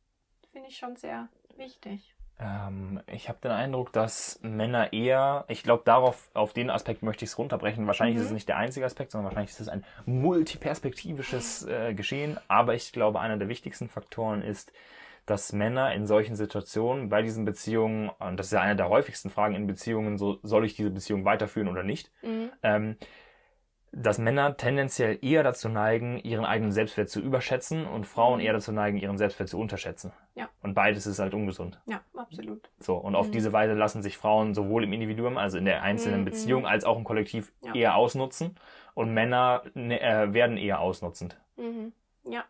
finde ich schon sehr wichtig. Ähm, ich habe den Eindruck, dass Männer eher, ich glaube, darauf, auf den Aspekt möchte ich es runterbrechen. Wahrscheinlich mhm. ist es mhm. nicht der einzige Aspekt, sondern wahrscheinlich ist es ein multiperspektivisches äh, Geschehen. Aber ich glaube, einer der wichtigsten Faktoren ist, dass Männer in solchen Situationen, bei diesen Beziehungen, und das ist ja eine der häufigsten Fragen in Beziehungen, so soll ich diese Beziehung weiterführen oder nicht, mhm. ähm, dass Männer tendenziell eher dazu neigen, ihren eigenen Selbstwert zu überschätzen und Frauen mhm. eher dazu neigen, ihren Selbstwert zu unterschätzen. Ja. Und beides ist halt ungesund. Ja, absolut. So, und auf mhm. diese Weise lassen sich Frauen sowohl im Individuum, also in der einzelnen mhm. Beziehung, als auch im Kollektiv ja. eher ausnutzen und Männer ne, äh, werden eher ausnutzend. Mhm. Ja.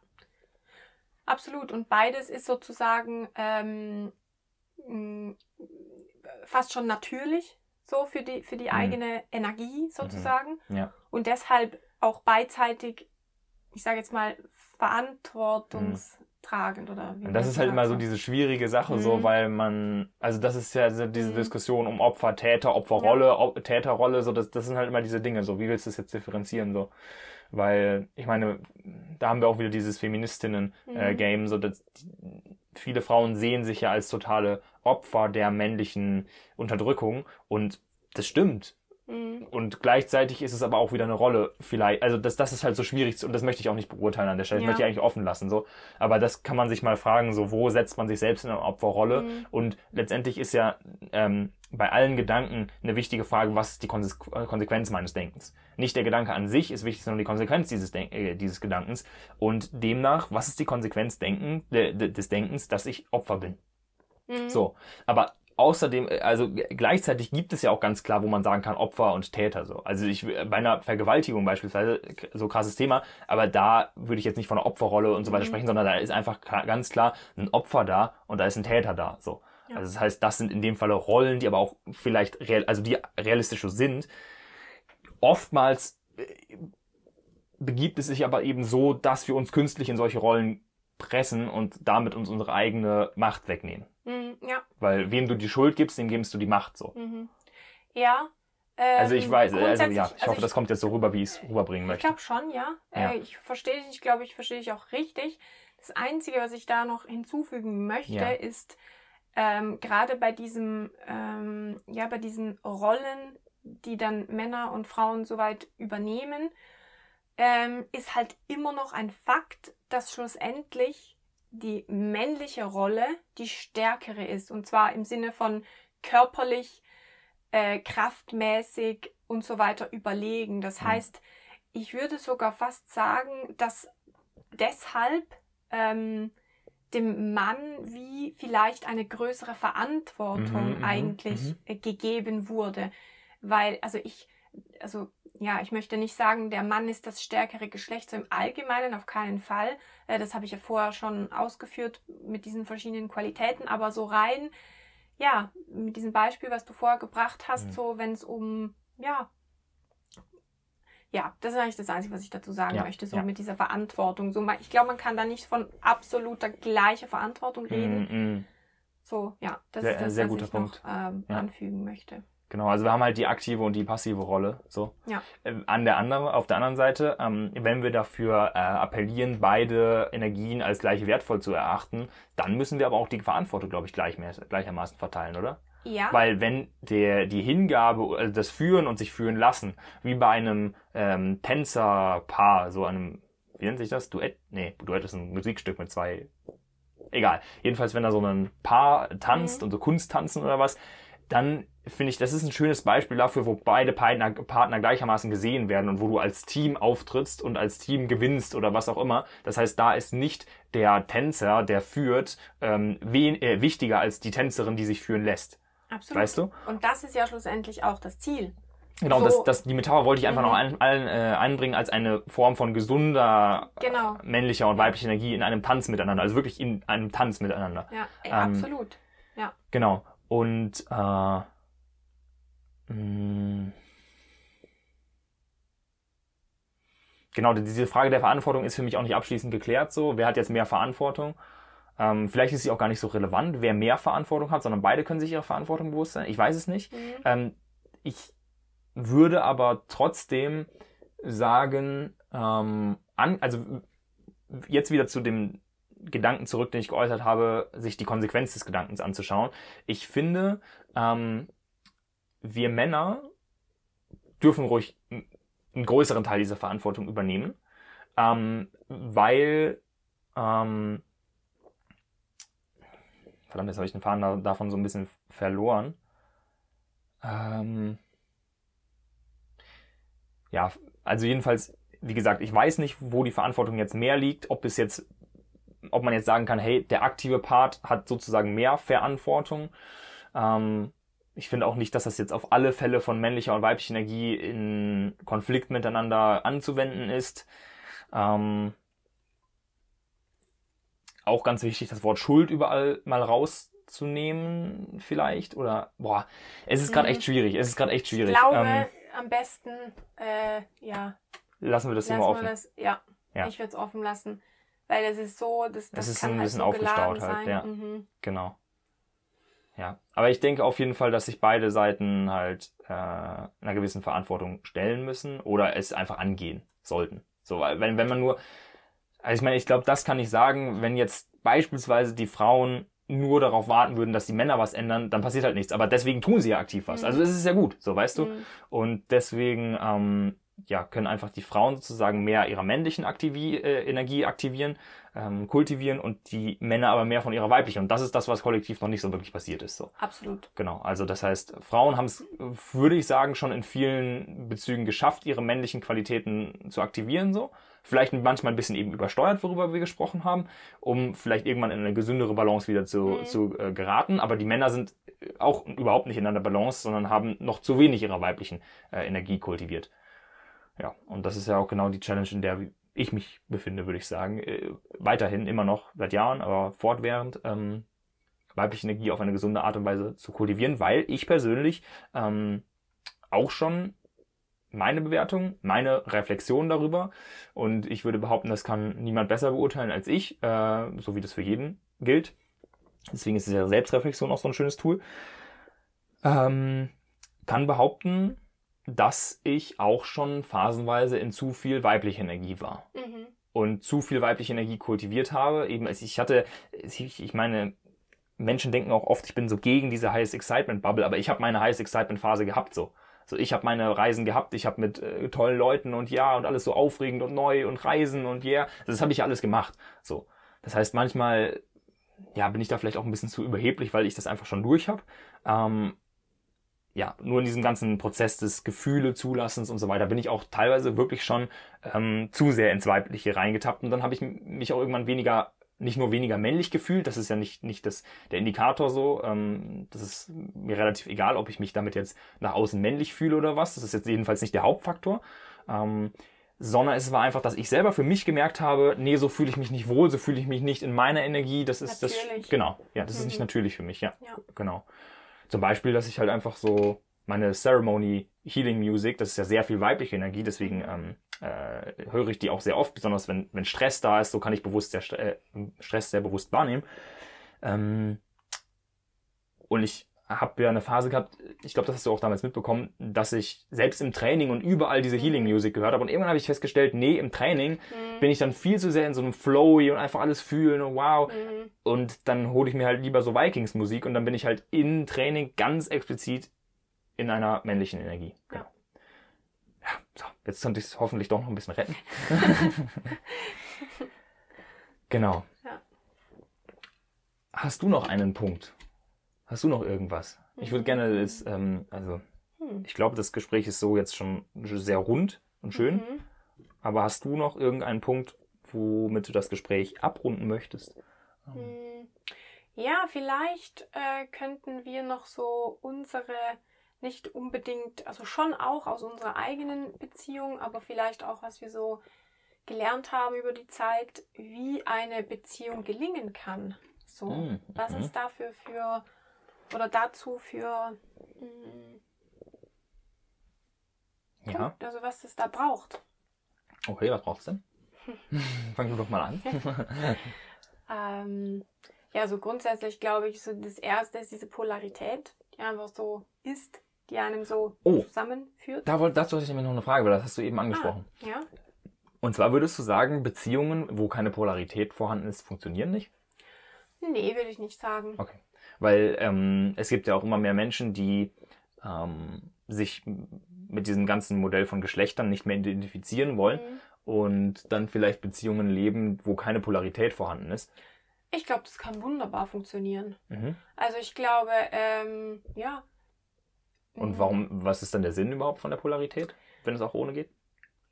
Absolut. Und beides ist sozusagen ähm, fast schon natürlich so für die, für die mhm. eigene Energie sozusagen. Mhm. Ja. Und deshalb auch beidseitig, ich sage jetzt mal, verantwortungstragend oder wie. Und das ist halt immer so diese schwierige Sache, mhm. so, weil man, also das ist ja diese mhm. Diskussion um Opfer, Täter, Opferrolle, ja. Täterrolle, so, das, das sind halt immer diese Dinge, so, wie willst du das jetzt differenzieren, so. Weil, ich meine, da haben wir auch wieder dieses Feministinnen-Game, mhm. so dass viele Frauen sehen sich ja als totale Opfer der männlichen Unterdrückung und das stimmt. Mhm. Und gleichzeitig ist es aber auch wieder eine Rolle, vielleicht, also das, das ist halt so schwierig und das möchte ich auch nicht beurteilen an der Stelle. Das möchte ich eigentlich offen lassen, so. Aber das kann man sich mal fragen, so, wo setzt man sich selbst in eine Opferrolle? Mhm. Und letztendlich ist ja ähm, bei allen Gedanken eine wichtige Frage, was ist die Konsequenz meines Denkens? Nicht der Gedanke an sich ist wichtig, sondern die Konsequenz dieses, Denk äh, dieses Gedankens. Und demnach, was ist die Konsequenz Denken, äh, des Denkens, dass ich Opfer bin? Mhm. So. Aber außerdem, äh, also gleichzeitig gibt es ja auch ganz klar, wo man sagen kann, Opfer und Täter so. Also ich bei einer Vergewaltigung beispielsweise, so krasses Thema, aber da würde ich jetzt nicht von einer Opferrolle und so weiter mhm. sprechen, sondern da ist einfach ganz klar ein Opfer da und da ist ein Täter da. So. Ja. Also das heißt, das sind in dem Falle Rollen, die aber auch vielleicht real, also die realistisch sind. Oftmals äh, begibt es sich aber eben so, dass wir uns künstlich in solche Rollen pressen und damit uns unsere eigene Macht wegnehmen. Mhm. Weil wem du die Schuld gibst, dem gibst du die Macht so. Mhm. Ja. Ähm, also ich weiß, also ja, ich also hoffe, ich, das kommt jetzt so rüber, wie ich es rüberbringen möchte. Ich glaube schon, ja. ja. Äh, ich verstehe dich, ich glaube, ich verstehe dich auch richtig. Das Einzige, was ich da noch hinzufügen möchte, ja. ist, ähm, gerade bei diesem, ähm, ja, bei diesen Rollen, die dann Männer und Frauen soweit übernehmen, ähm, ist halt immer noch ein Fakt, dass schlussendlich die männliche Rolle die stärkere ist. Und zwar im Sinne von körperlich, äh, kraftmäßig und so weiter überlegen. Das mhm. heißt, ich würde sogar fast sagen, dass deshalb ähm, dem Mann wie vielleicht eine größere Verantwortung mhm, mhm eigentlich mhm. Äh, gegeben wurde. Weil, also ich, also ja, ich möchte nicht sagen, der Mann ist das stärkere Geschlecht, so im Allgemeinen auf keinen Fall. Äh, das habe ich ja vorher schon ausgeführt mit diesen verschiedenen Qualitäten, aber so rein, ja, mit diesem Beispiel, was du vorher gebracht hast, mhm. so wenn es um, ja, ja, das ist eigentlich das Einzige, was ich dazu sagen ja, möchte, so ja. mit dieser Verantwortung. So, ich glaube, man kann da nicht von absoluter gleicher Verantwortung reden. Mm, mm. So, ja, das sehr, ist das, sehr was guter ich Punkt. noch ähm, ja. anfügen möchte. Genau, also wir haben halt die aktive und die passive Rolle. So. Ja. Ähm, an der anderen, auf der anderen Seite, ähm, wenn wir dafür äh, appellieren, beide Energien als gleich wertvoll zu erachten, dann müssen wir aber auch die Verantwortung, glaube ich, gleich mehr, gleichermaßen verteilen, oder? Ja. Weil wenn der, die Hingabe, also das Führen und sich führen lassen, wie bei einem ähm, Tänzerpaar, so einem, wie nennt sich das? Duett? Nee, Duett ist ein Musikstück mit zwei. Egal. Jedenfalls, wenn da so ein Paar tanzt mhm. und so Kunst tanzen oder was, dann finde ich, das ist ein schönes Beispiel dafür, wo beide Partner, Partner gleichermaßen gesehen werden und wo du als Team auftrittst und als Team gewinnst oder was auch immer. Das heißt, da ist nicht der Tänzer, der führt, ähm, wen, äh, wichtiger als die Tänzerin, die sich führen lässt. Absolut. Weißt du? Und das ist ja schlussendlich auch das Ziel. Genau, so. das, das, die Metapher wollte ich einfach mhm. noch ein, ein, äh, einbringen als eine Form von gesunder genau. männlicher und weiblicher Energie in einem Tanz miteinander. Also wirklich in einem Tanz miteinander. Ja, ey, ähm, absolut. Ja. Genau. Und äh, genau, diese Frage der Verantwortung ist für mich auch nicht abschließend geklärt. So, wer hat jetzt mehr Verantwortung? Ähm, vielleicht ist sie auch gar nicht so relevant, wer mehr Verantwortung hat, sondern beide können sich ihrer Verantwortung bewusst sein. Ich weiß es nicht. Mhm. Ähm, ich würde aber trotzdem sagen, ähm, an, also jetzt wieder zu dem Gedanken zurück, den ich geäußert habe, sich die Konsequenz des Gedankens anzuschauen. Ich finde, ähm, wir Männer dürfen ruhig einen größeren Teil dieser Verantwortung übernehmen, ähm, weil ähm, Verdammt, jetzt habe ich den Faden davon so ein bisschen verloren. Ähm ja, also jedenfalls, wie gesagt, ich weiß nicht, wo die Verantwortung jetzt mehr liegt, ob es jetzt, ob man jetzt sagen kann, hey, der aktive Part hat sozusagen mehr Verantwortung. Ähm ich finde auch nicht, dass das jetzt auf alle Fälle von männlicher und weiblicher Energie in Konflikt miteinander anzuwenden ist. Ähm auch ganz wichtig, das Wort Schuld überall mal rauszunehmen, vielleicht. Oder, boah, es ist gerade echt mhm. schwierig. Es ist gerade echt schwierig. Ich glaube, ähm, am besten, äh, ja. Lassen wir das hier mal offen. Das, ja, ja, ich würde es offen lassen. Weil es ist so, das, das es ist kann ein halt bisschen so aufgestaut halt, ja. Mhm. Genau. Ja, aber ich denke auf jeden Fall, dass sich beide Seiten halt äh, einer gewissen Verantwortung stellen müssen oder es einfach angehen sollten. So, weil wenn, wenn man nur, also ich meine, ich glaube, das kann ich sagen, wenn jetzt beispielsweise die Frauen nur darauf warten würden, dass die Männer was ändern, dann passiert halt nichts. Aber deswegen tun sie ja aktiv was. Mhm. Also es ist ja gut, so weißt du. Mhm. Und deswegen ähm, ja, können einfach die Frauen sozusagen mehr ihrer männlichen Aktivi äh, Energie aktivieren, ähm, kultivieren und die Männer aber mehr von ihrer weiblichen. Und das ist das, was kollektiv noch nicht so wirklich passiert ist. So. Absolut. Genau. Also das heißt, Frauen haben es, würde ich sagen, schon in vielen Bezügen geschafft, ihre männlichen Qualitäten zu aktivieren. So vielleicht manchmal ein bisschen eben übersteuert, worüber wir gesprochen haben, um vielleicht irgendwann in eine gesündere Balance wieder zu, mhm. zu äh, geraten. Aber die Männer sind auch überhaupt nicht in einer Balance, sondern haben noch zu wenig ihrer weiblichen äh, Energie kultiviert. Ja, und das ist ja auch genau die Challenge, in der ich mich befinde, würde ich sagen. Äh, weiterhin immer noch seit Jahren, aber fortwährend ähm, weibliche Energie auf eine gesunde Art und Weise zu kultivieren, weil ich persönlich ähm, auch schon meine Bewertung, meine Reflexion darüber. Und ich würde behaupten, das kann niemand besser beurteilen als ich, äh, so wie das für jeden gilt. Deswegen ist es ja Selbstreflexion auch so ein schönes Tool. Ähm, kann behaupten, dass ich auch schon phasenweise in zu viel weibliche Energie war. Mhm. Und zu viel weibliche Energie kultiviert habe. Eben, ich hatte, ich meine, Menschen denken auch oft, ich bin so gegen diese Highest Excitement Bubble, aber ich habe meine Highest Excitement Phase gehabt so. So, ich habe meine Reisen gehabt, ich habe mit äh, tollen Leuten und ja und alles so aufregend und neu und Reisen und ja, yeah, das habe ich alles gemacht. So, das heißt manchmal ja bin ich da vielleicht auch ein bisschen zu überheblich, weil ich das einfach schon durch habe. Ähm, ja, nur in diesem ganzen Prozess des Gefühle zulassens und so weiter bin ich auch teilweise wirklich schon ähm, zu sehr ins Weibliche reingetappt und dann habe ich mich auch irgendwann weniger nicht nur weniger männlich gefühlt, das ist ja nicht, nicht das, der Indikator so, ähm, das ist mir relativ egal, ob ich mich damit jetzt nach außen männlich fühle oder was, das ist jetzt jedenfalls nicht der Hauptfaktor, ähm, sondern es war einfach, dass ich selber für mich gemerkt habe, nee, so fühle ich mich nicht wohl, so fühle ich mich nicht in meiner Energie, das ist natürlich. das, genau, ja, das mhm. ist nicht mhm. natürlich für mich, ja, ja, genau. Zum Beispiel, dass ich halt einfach so meine Ceremony Healing Music, das ist ja sehr viel weibliche Energie, deswegen ähm, äh, höre ich die auch sehr oft, besonders wenn, wenn Stress da ist, so kann ich bewusst sehr, äh, Stress sehr bewusst wahrnehmen. Ähm, und ich habe ja eine Phase gehabt, ich glaube, das hast du auch damals mitbekommen, dass ich selbst im Training und überall diese Healing Music gehört habe. Und irgendwann habe ich festgestellt, nee, im Training mhm. bin ich dann viel zu sehr in so einem Flowy und einfach alles fühlen und wow. Mhm. Und dann hole ich mir halt lieber so Vikings Musik und dann bin ich halt im Training ganz explizit in einer männlichen Energie. Genau. Ja, so, jetzt konnte ich es hoffentlich doch noch ein bisschen retten. genau. Ja. Hast du noch einen Punkt? Hast du noch irgendwas? Ich würde gerne, das, ähm, also hm. ich glaube, das Gespräch ist so jetzt schon sehr rund und schön. Mhm. Aber hast du noch irgendeinen Punkt, womit du das Gespräch abrunden möchtest? Hm. Ja, vielleicht äh, könnten wir noch so unsere nicht unbedingt, also schon auch aus unserer eigenen Beziehung, aber vielleicht auch, was wir so gelernt haben über die Zeit, wie eine Beziehung gelingen kann. So, mhm. was es dafür für oder dazu für mh, ja. also was es da braucht. Okay, was braucht es denn? Fangen wir doch mal an. ähm, ja, so grundsätzlich glaube ich, so das erste ist diese Polarität, die einfach so ist die einem so oh, zusammenführt. Da wollte, dazu hatte ich nämlich noch eine Frage, weil das hast du eben angesprochen. Ah, ja. Und zwar würdest du sagen, Beziehungen, wo keine Polarität vorhanden ist, funktionieren nicht? Nee, würde ich nicht sagen. Okay. Weil ähm, es gibt ja auch immer mehr Menschen, die ähm, sich mit diesem ganzen Modell von Geschlechtern nicht mehr identifizieren wollen mhm. und dann vielleicht Beziehungen leben, wo keine Polarität vorhanden ist. Ich glaube, das kann wunderbar funktionieren. Mhm. Also ich glaube, ähm, ja, und mhm. warum, was ist dann der Sinn überhaupt von der Polarität, wenn es auch ohne geht?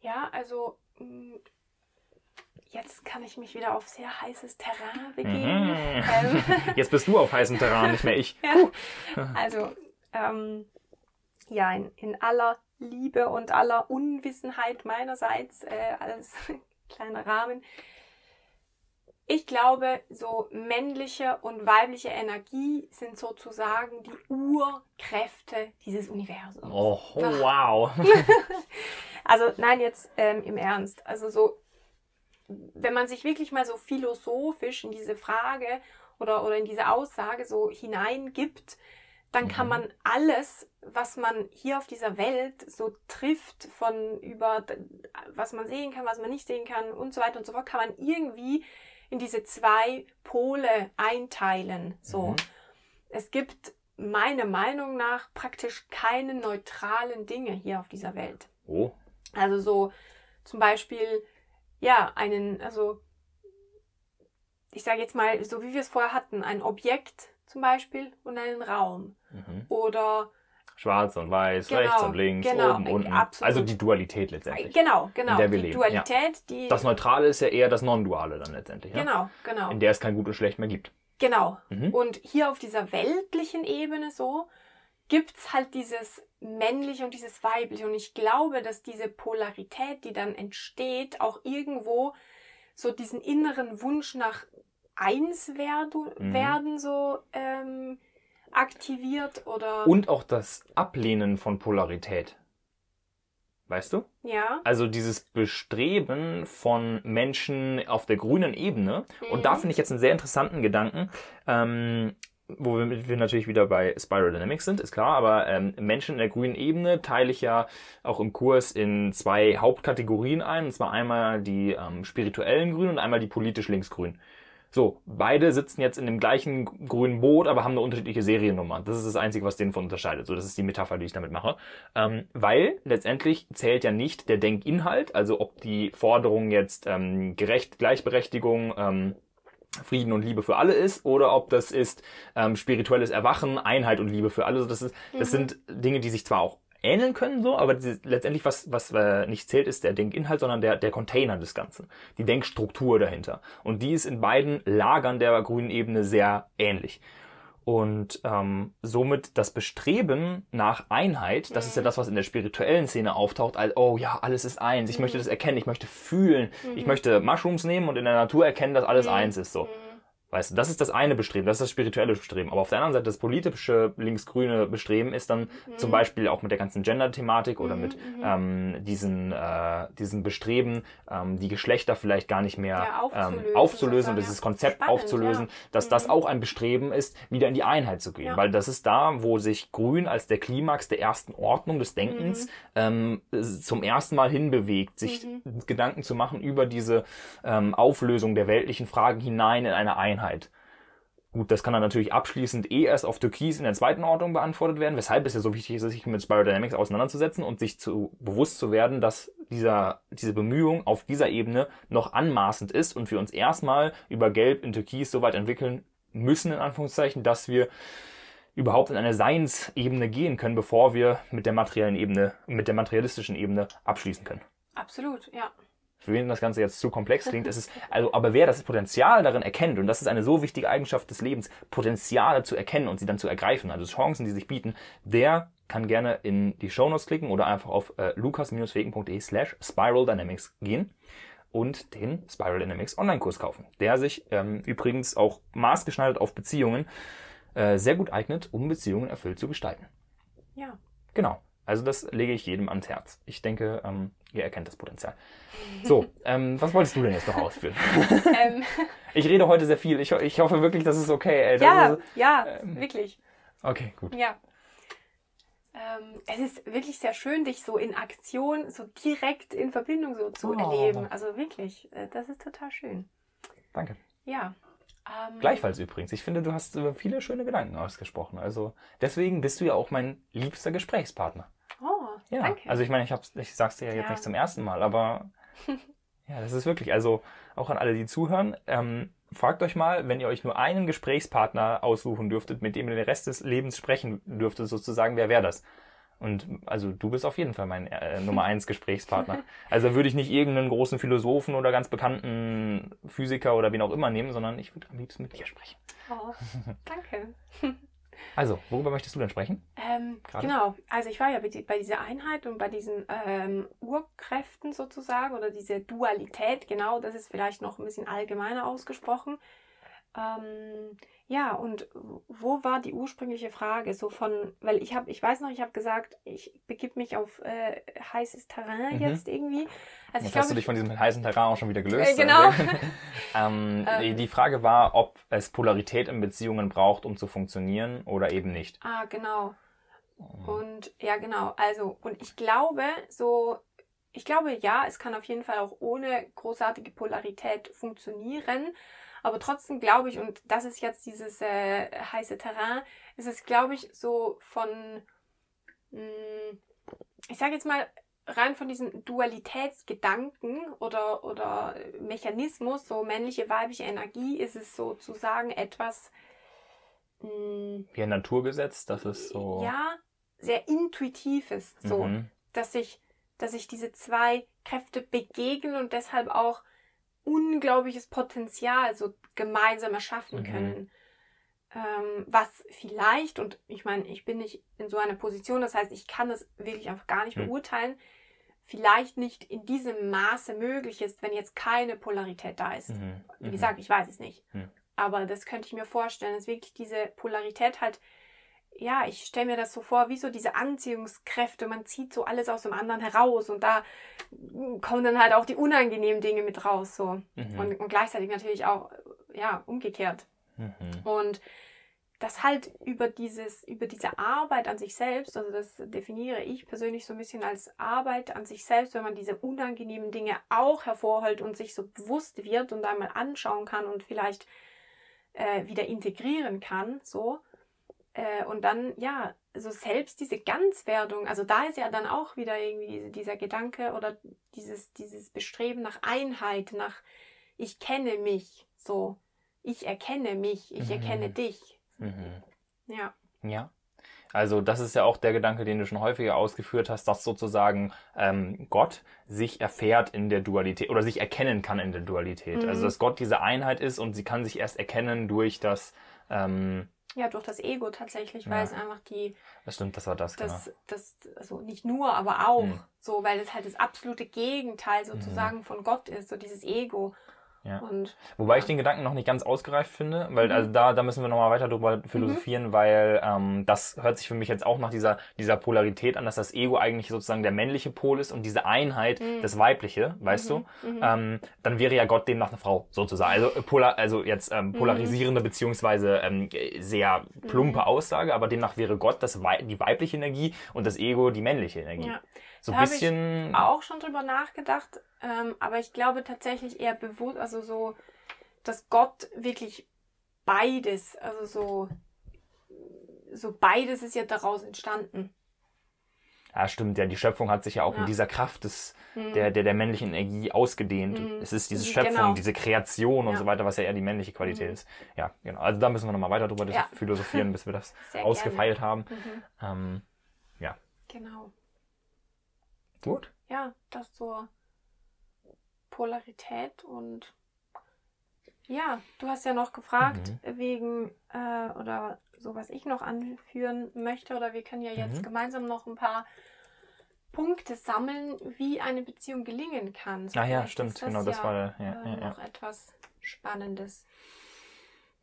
Ja, also mm, jetzt kann ich mich wieder auf sehr heißes Terrain begeben. Mhm. Ähm. Jetzt bist du auf heißem Terrain, nicht mehr ich. ja. Also, ähm, ja, in, in aller Liebe und aller Unwissenheit meinerseits äh, als kleiner Rahmen ich glaube, so männliche und weibliche Energie sind sozusagen die Urkräfte dieses Universums. Oh, wow. also nein, jetzt ähm, im Ernst. Also so, wenn man sich wirklich mal so philosophisch in diese Frage oder, oder in diese Aussage so hineingibt, dann kann mhm. man alles, was man hier auf dieser Welt so trifft, von über was man sehen kann, was man nicht sehen kann und so weiter und so fort, kann man irgendwie in diese zwei Pole einteilen. So. Mhm. Es gibt meiner Meinung nach praktisch keine neutralen Dinge hier auf dieser Welt. Oh. Also so zum Beispiel, ja, einen, also ich sage jetzt mal, so wie wir es vorher hatten, ein Objekt zum Beispiel und einen Raum. Mhm. Oder Schwarz und weiß, genau, rechts und links, genau, oben, unten. Absolut. Also die Dualität letztendlich. Genau, genau. In der wir die leben. Dualität, ja. die. Das Neutrale ist ja eher das Non-Duale dann letztendlich. Ja? Genau, genau. In der es kein Gut und Schlecht mehr gibt. Genau. Mhm. Und hier auf dieser weltlichen Ebene so gibt es halt dieses männliche und dieses weibliche. Und ich glaube, dass diese Polarität, die dann entsteht, auch irgendwo so diesen inneren Wunsch nach eins werden, mhm. werden so ähm, aktiviert oder. Und auch das Ablehnen von Polarität. Weißt du? Ja. Also dieses Bestreben von Menschen auf der grünen Ebene. Mhm. Und da finde ich jetzt einen sehr interessanten Gedanken. Ähm, wo wir, wir, natürlich wieder bei Spiral Dynamics sind, ist klar, aber ähm, Menschen in der grünen Ebene teile ich ja auch im Kurs in zwei Hauptkategorien ein, und zwar einmal die ähm, spirituellen Grünen und einmal die politisch linksgrünen. So, beide sitzen jetzt in dem gleichen grünen Boot, aber haben eine unterschiedliche Seriennummer. Das ist das Einzige, was den von unterscheidet. So, das ist die Metapher, die ich damit mache. Ähm, weil letztendlich zählt ja nicht der Denkinhalt, also ob die Forderung jetzt ähm, gerecht, Gleichberechtigung, ähm, Frieden und Liebe für alle ist oder ob das ist ähm, spirituelles Erwachen, Einheit und Liebe für alle. Das, ist, das mhm. sind Dinge, die sich zwar auch ähneln können, so, aber die, letztendlich, was, was äh, nicht zählt, ist der Denkinhalt, sondern der, der Container des Ganzen, die Denkstruktur dahinter. Und die ist in beiden Lagern der grünen Ebene sehr ähnlich. Und ähm, somit das Bestreben nach Einheit, das ist ja mhm. das, was in der spirituellen Szene auftaucht, als, oh ja, alles ist eins, ich möchte mhm. das erkennen, ich möchte fühlen, ich mhm. möchte Mushrooms nehmen und in der Natur erkennen, dass alles eins ist, so. Weißt du, das ist das eine Bestreben, das ist das spirituelle Bestreben. Aber auf der anderen Seite das politische linksgrüne Bestreben ist dann mhm. zum Beispiel auch mit der ganzen Gender-Thematik oder mhm, mit mhm. ähm, diesen, äh, diesen Bestreben, ähm, die Geschlechter vielleicht gar nicht mehr ja, aufzulösen, ähm, aufzulösen und dieses Konzept Spannend, aufzulösen, ja. dass mhm. das auch ein Bestreben ist, wieder in die Einheit zu gehen. Ja. Weil das ist da, wo sich Grün als der Klimax der ersten Ordnung des Denkens mhm. ähm, zum ersten Mal hinbewegt, sich mhm. Gedanken zu machen über diese ähm, Auflösung der weltlichen Fragen hinein in eine Einheit. Einheit. Gut, das kann dann natürlich abschließend eh erst auf Türkis in der zweiten Ordnung beantwortet werden, weshalb es ja so wichtig ist, sich mit Spiral Dynamics auseinanderzusetzen und sich zu bewusst zu werden, dass dieser, diese Bemühung auf dieser Ebene noch anmaßend ist und wir uns erstmal über Gelb in Türkis so weit entwickeln müssen, in Anführungszeichen, dass wir überhaupt in eine Seinsebene gehen können, bevor wir mit der materiellen Ebene, mit der materialistischen Ebene abschließen können. Absolut, ja für wen das Ganze jetzt zu komplex klingt, ist es, also, aber wer das Potenzial darin erkennt, und das ist eine so wichtige Eigenschaft des Lebens, Potenziale zu erkennen und sie dann zu ergreifen, also Chancen, die sich bieten, der kann gerne in die Shownotes klicken oder einfach auf äh, lukas-wegen.de slash Spiral Dynamics gehen und den Spiral Dynamics Online-Kurs kaufen, der sich ähm, übrigens auch maßgeschneidert auf Beziehungen äh, sehr gut eignet, um Beziehungen erfüllt zu gestalten. Ja. Genau. Also das lege ich jedem ans Herz. Ich denke, ähm, ihr erkennt das Potenzial. So, ähm, was wolltest du denn jetzt noch ausführen? Ähm. Ich rede heute sehr viel. Ich, ich hoffe wirklich, das ist okay. Ey. ja, ist, ja, ähm, wirklich. Okay, gut. Ja. Ähm, es ist wirklich sehr schön, dich so in Aktion, so direkt in Verbindung so zu oh. erleben. Also wirklich, äh, das ist total schön. Danke. Ja. Ähm, Gleichfalls übrigens. Ich finde, du hast viele schöne Gedanken ausgesprochen. Also deswegen bist du ja auch mein liebster Gesprächspartner. Oh, ja. danke. Also ich meine, ich, hab's, ich sag's dir ja jetzt ja. nicht zum ersten Mal, aber ja, das ist wirklich, also auch an alle, die zuhören, ähm, fragt euch mal, wenn ihr euch nur einen Gesprächspartner aussuchen dürftet, mit dem ihr den Rest des Lebens sprechen dürftet, sozusagen, wer wäre das? Und also du bist auf jeden Fall mein äh, Nummer eins Gesprächspartner. Also würde ich nicht irgendeinen großen Philosophen oder ganz bekannten Physiker oder wen auch immer nehmen, sondern ich würde am liebsten mit dir sprechen. Oh, danke. Also, worüber möchtest du denn sprechen? Ähm, genau, also ich war ja bei dieser Einheit und bei diesen ähm, Urkräften sozusagen oder diese Dualität, genau, das ist vielleicht noch ein bisschen allgemeiner ausgesprochen. Ähm, ja, und wo war die ursprüngliche Frage? So von, weil ich habe, ich weiß noch, ich habe gesagt, ich begib mich auf äh, heißes Terrain mhm. jetzt irgendwie. Also jetzt hast du dich von diesem heißen Terrain auch schon wieder gelöst. Äh, genau. ähm, ähm, die Frage war, ob es Polarität in Beziehungen braucht, um zu funktionieren oder eben nicht. Ah, genau. Mhm. Und ja, genau. Also, und ich glaube, so ich glaube, ja, es kann auf jeden Fall auch ohne großartige Polarität funktionieren. Aber trotzdem glaube ich, und das ist jetzt dieses äh, heiße Terrain, ist es, glaube ich, so von, mh, hm, ich sage jetzt mal, rein von diesem Dualitätsgedanken oder, oder Mechanismus, so männliche, weibliche Energie, ist es sozusagen etwas. Mh, hm, Wie ein Naturgesetz, das ist so. Ja, sehr intuitives, so, mhm. dass sich dass sich diese zwei Kräfte begegnen und deshalb auch unglaubliches Potenzial so gemeinsam erschaffen mhm. können. Ähm, was vielleicht, und ich meine, ich bin nicht in so einer Position, das heißt, ich kann das wirklich einfach gar nicht mhm. beurteilen, vielleicht nicht in diesem Maße möglich ist, wenn jetzt keine Polarität da ist. Mhm. Wie mhm. gesagt, ich weiß es nicht. Aber das könnte ich mir vorstellen, dass wirklich diese Polarität halt ja, ich stelle mir das so vor, wie so diese Anziehungskräfte. Man zieht so alles aus dem anderen heraus und da kommen dann halt auch die unangenehmen Dinge mit raus. So. Mhm. Und, und, gleichzeitig natürlich auch, ja, umgekehrt. Mhm. Und dass halt über dieses, über diese Arbeit an sich selbst, also das definiere ich persönlich so ein bisschen als Arbeit an sich selbst, wenn man diese unangenehmen Dinge auch hervorholt und sich so bewusst wird und einmal anschauen kann und vielleicht äh, wieder integrieren kann, so. Äh, und dann, ja, so selbst diese Ganzwerdung, also da ist ja dann auch wieder irgendwie dieser Gedanke oder dieses, dieses Bestreben nach Einheit, nach ich kenne mich, so, ich erkenne mich, ich mhm. erkenne dich. Mhm. Ja. Ja. Also das ist ja auch der Gedanke, den du schon häufiger ausgeführt hast, dass sozusagen ähm, Gott sich erfährt in der Dualität oder sich erkennen kann in der Dualität. Mhm. Also dass Gott diese Einheit ist und sie kann sich erst erkennen durch das ähm, ja, durch das Ego tatsächlich, weil ja. es einfach die. Das stimmt, das war das, das genau. Das, also nicht nur, aber auch mhm. so, weil es halt das absolute Gegenteil sozusagen mhm. von Gott ist, so dieses Ego. Ja. Und, Wobei ja. ich den Gedanken noch nicht ganz ausgereift finde, weil mhm. also da, da müssen wir nochmal weiter drüber philosophieren, mhm. weil ähm, das hört sich für mich jetzt auch nach dieser, dieser Polarität an, dass das Ego eigentlich sozusagen der männliche Pol ist und diese Einheit mhm. das weibliche, weißt du? Mhm. Mhm. Ähm, dann wäre ja Gott demnach eine Frau, sozusagen. Also, äh, polar, also jetzt ähm, mhm. polarisierende beziehungsweise ähm, sehr plumpe Aussage, aber demnach wäre Gott das Wei die weibliche Energie und das Ego die männliche Energie. Ja. So ein bisschen. Ich auch schon drüber nachgedacht, ähm, aber ich glaube tatsächlich eher bewusst, also so, dass Gott wirklich beides, also so, so beides ist ja daraus entstanden. Ja, stimmt, ja, die Schöpfung hat sich ja auch ja. in dieser Kraft des, mhm. der, der, der männlichen Energie ausgedehnt. Mhm. Es ist diese Schöpfung, genau. diese Kreation und ja. so weiter, was ja eher die männliche Qualität mhm. ist. Ja, genau. Also da müssen wir nochmal weiter drüber ja. philosophieren, bis wir das ausgefeilt gerne. haben. Mhm. Ähm, ja. Genau. Gut. Ja, das zur Polarität und ja, du hast ja noch gefragt mhm. wegen äh, oder so, was ich noch anführen möchte oder wir können ja jetzt mhm. gemeinsam noch ein paar Punkte sammeln, wie eine Beziehung gelingen kann. So ah ja, stimmt, das genau, das ja, war ja, äh, ja, ja. noch etwas Spannendes.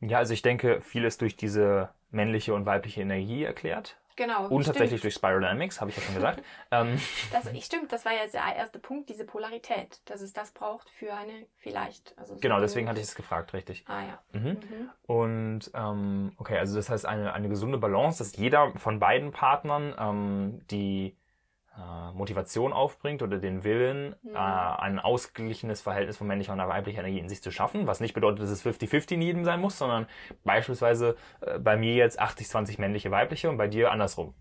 Ja, also ich denke, vieles durch diese männliche und weibliche Energie erklärt. Genau. Und tatsächlich durch Spiral Dynamics, habe ich ja schon gesagt. ähm. das, stimmt, das war jetzt der erste Punkt, diese Polarität, dass es das braucht für eine vielleicht. Also so genau, deswegen hatte ich es gefragt, richtig. Ah ja. Mhm. Mhm. Und ähm, okay, also das heißt eine, eine gesunde Balance, dass jeder von beiden Partnern ähm, die äh, Motivation aufbringt oder den Willen, mhm. äh, ein ausgeglichenes Verhältnis von männlicher und weiblicher Energie in sich zu schaffen, was nicht bedeutet, dass es 50-50 in jedem sein muss, sondern beispielsweise äh, bei mir jetzt 80-20 männliche, weibliche und bei dir andersrum.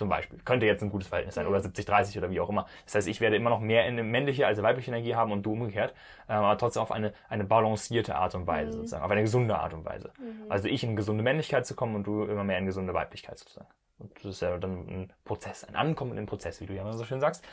Zum Beispiel. Könnte jetzt ein gutes Verhältnis sein. Oder 70-30 oder wie auch immer. Das heißt, ich werde immer noch mehr männliche als weibliche Energie haben und du umgekehrt. Ähm, aber trotzdem auf eine, eine balancierte Art und Weise mhm. sozusagen. Auf eine gesunde Art und Weise. Mhm. Also ich in gesunde Männlichkeit zu kommen und du immer mehr in gesunde Weiblichkeit sozusagen. Und das ist ja dann ein Prozess, ein Ankommen in den Prozess, wie du ja immer so schön sagst.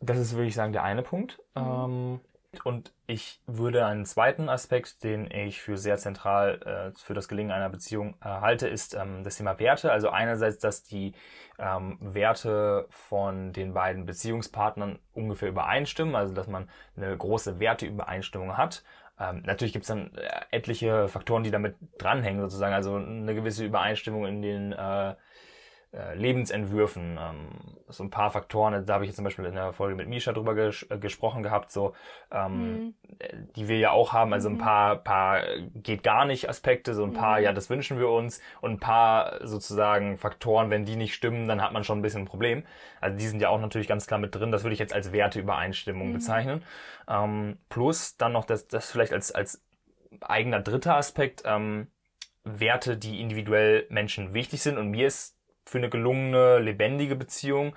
Das ist, würde ich sagen, der eine Punkt. Mhm. Ähm, und ich würde einen zweiten Aspekt, den ich für sehr zentral äh, für das Gelingen einer Beziehung äh, halte, ist ähm, das Thema Werte. Also einerseits, dass die ähm, Werte von den beiden Beziehungspartnern ungefähr übereinstimmen, also dass man eine große Werteübereinstimmung hat. Ähm, natürlich gibt es dann äh, etliche Faktoren, die damit dranhängen, sozusagen. Also eine gewisse Übereinstimmung in den äh, äh, Lebensentwürfen, ähm, so ein paar Faktoren, da habe ich jetzt zum Beispiel in der Folge mit Misha drüber ges äh, gesprochen gehabt, so ähm, mhm. die wir ja auch haben, also ein mhm. paar, paar geht gar nicht Aspekte, so ein paar, mhm. ja, das wünschen wir uns und ein paar sozusagen Faktoren, wenn die nicht stimmen, dann hat man schon ein bisschen ein Problem. Also die sind ja auch natürlich ganz klar mit drin, das würde ich jetzt als Werteübereinstimmung mhm. bezeichnen. Ähm, plus dann noch das, das vielleicht als, als eigener dritter Aspekt, ähm, Werte, die individuell Menschen wichtig sind und mir ist für eine gelungene, lebendige Beziehung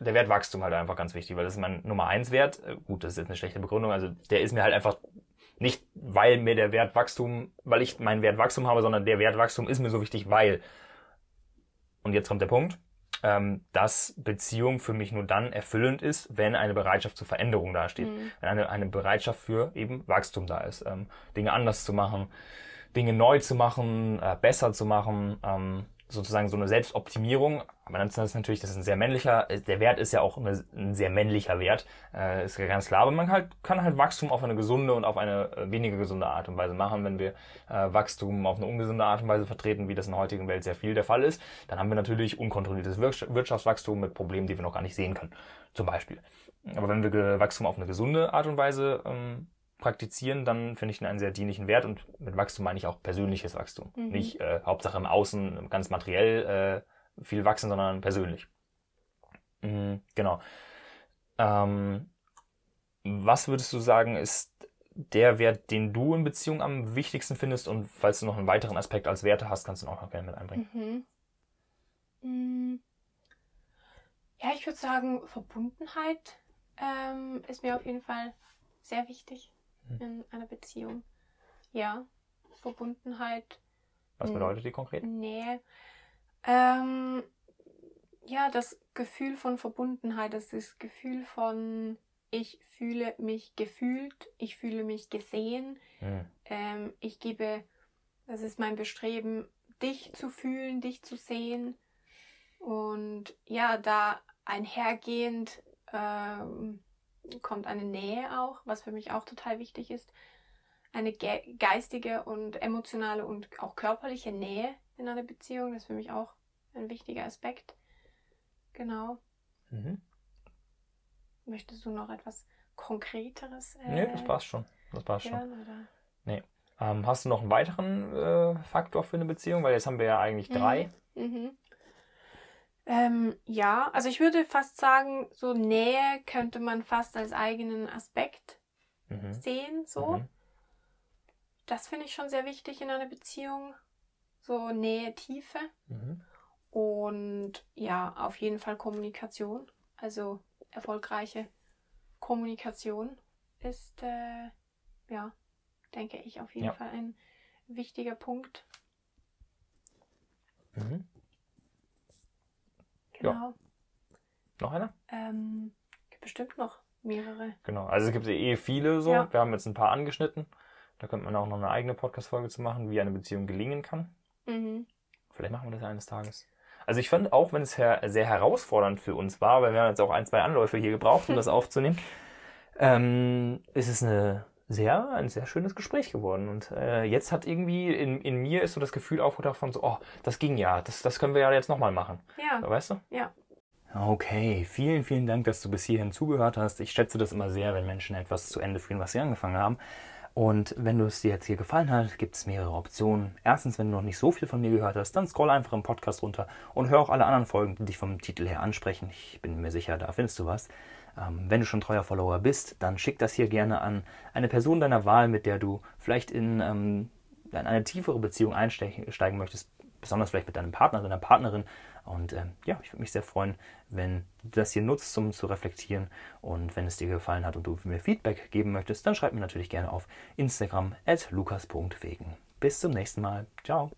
der Wert Wachstum halt einfach ganz wichtig, weil das ist mein Nummer eins Wert. Äh, gut, das ist jetzt eine schlechte Begründung. Also der ist mir halt einfach nicht, weil mir der Wert Wachstum, weil ich meinen Wert Wachstum habe, sondern der Wert Wachstum ist mir so wichtig, weil. Und jetzt kommt der Punkt, ähm, dass Beziehung für mich nur dann erfüllend ist, wenn eine Bereitschaft zur Veränderung dasteht. Mhm. Wenn eine, eine Bereitschaft für eben Wachstum da ist. Ähm, Dinge anders zu machen, Dinge neu zu machen, äh, besser zu machen. Ähm, sozusagen so eine Selbstoptimierung. Aber dann ist das natürlich, das ist ein sehr männlicher, der Wert ist ja auch eine, ein sehr männlicher Wert, äh, ist ja ganz klar. Aber man halt, kann halt Wachstum auf eine gesunde und auf eine äh, weniger gesunde Art und Weise machen. Wenn wir äh, Wachstum auf eine ungesunde Art und Weise vertreten, wie das in der heutigen Welt sehr viel der Fall ist, dann haben wir natürlich unkontrolliertes Wirtschaftswachstum mit Problemen, die wir noch gar nicht sehen können. Zum Beispiel. Aber wenn wir Wachstum auf eine gesunde Art und Weise ähm, praktizieren, dann finde ich einen sehr dienlichen Wert und mit Wachstum meine ich auch persönliches Wachstum. Mhm. Nicht äh, Hauptsache im Außen ganz materiell äh, viel wachsen, sondern persönlich. Mhm, genau. Ähm, was würdest du sagen, ist der Wert, den du in Beziehung am wichtigsten findest? Und falls du noch einen weiteren Aspekt als Werte hast, kannst du ihn auch noch gerne mit einbringen. Mhm. Mhm. Ja, ich würde sagen, Verbundenheit ähm, ist mir auf jeden Fall sehr wichtig. In einer Beziehung. Ja, Verbundenheit. Was bedeutet die konkret? Nähe. Ähm, ja, das Gefühl von Verbundenheit, das ist das Gefühl von ich fühle mich gefühlt, ich fühle mich gesehen, mhm. ähm, ich gebe, das ist mein Bestreben, dich zu fühlen, dich zu sehen. Und ja, da einhergehend ähm, kommt eine Nähe auch, was für mich auch total wichtig ist. Eine ge geistige und emotionale und auch körperliche Nähe in einer Beziehung, das ist für mich auch ein wichtiger Aspekt. Genau. Mhm. Möchtest du noch etwas Konkreteres? Äh, nee, das passt schon. Das passt schon. Oder? Nee. Ähm, hast du noch einen weiteren äh, Faktor für eine Beziehung? Weil jetzt haben wir ja eigentlich drei. Mhm. Mhm. Ähm, ja, also ich würde fast sagen, so Nähe könnte man fast als eigenen Aspekt mhm. sehen, so. Mhm. Das finde ich schon sehr wichtig in einer Beziehung. So Nähe, Tiefe. Mhm. Und ja, auf jeden Fall Kommunikation. Also erfolgreiche Kommunikation ist, äh, ja, denke ich, auf jeden ja. Fall ein wichtiger Punkt. Mhm. Genau. Ja. Noch einer? Ähm, bestimmt noch mehrere. Genau, also es gibt eh viele so. Ja. Wir haben jetzt ein paar angeschnitten. Da könnte man auch noch eine eigene Podcast-Folge zu machen, wie eine Beziehung gelingen kann. Mhm. Vielleicht machen wir das eines Tages. Also ich fand auch, wenn es sehr herausfordernd für uns war, weil wir haben jetzt auch ein, zwei Anläufe hier gebraucht, um das aufzunehmen, ähm, ist es eine sehr, ein sehr schönes Gespräch geworden. Und äh, jetzt hat irgendwie in, in mir ist so das Gefühl aufgetaucht von so, oh, das ging ja, das, das können wir ja jetzt nochmal machen. Ja. Weißt du? Ja. Okay, vielen, vielen Dank, dass du bis hierhin zugehört hast. Ich schätze das immer sehr, wenn Menschen etwas zu Ende führen, was sie angefangen haben. Und wenn du es dir jetzt hier gefallen hat, gibt es mehrere Optionen. Erstens, wenn du noch nicht so viel von mir gehört hast, dann scroll einfach im Podcast runter und hör auch alle anderen Folgen, die dich vom Titel her ansprechen. Ich bin mir sicher, da findest du was. Ähm, wenn du schon treuer Follower bist, dann schick das hier gerne an eine Person deiner Wahl, mit der du vielleicht in, ähm, in eine tiefere Beziehung einsteigen möchtest, besonders vielleicht mit deinem Partner, deiner Partnerin. Und ähm, ja, ich würde mich sehr freuen, wenn du das hier nutzt, um zu reflektieren. Und wenn es dir gefallen hat und du mir Feedback geben möchtest, dann schreib mir natürlich gerne auf Instagram at lukas.wegen. Bis zum nächsten Mal. Ciao.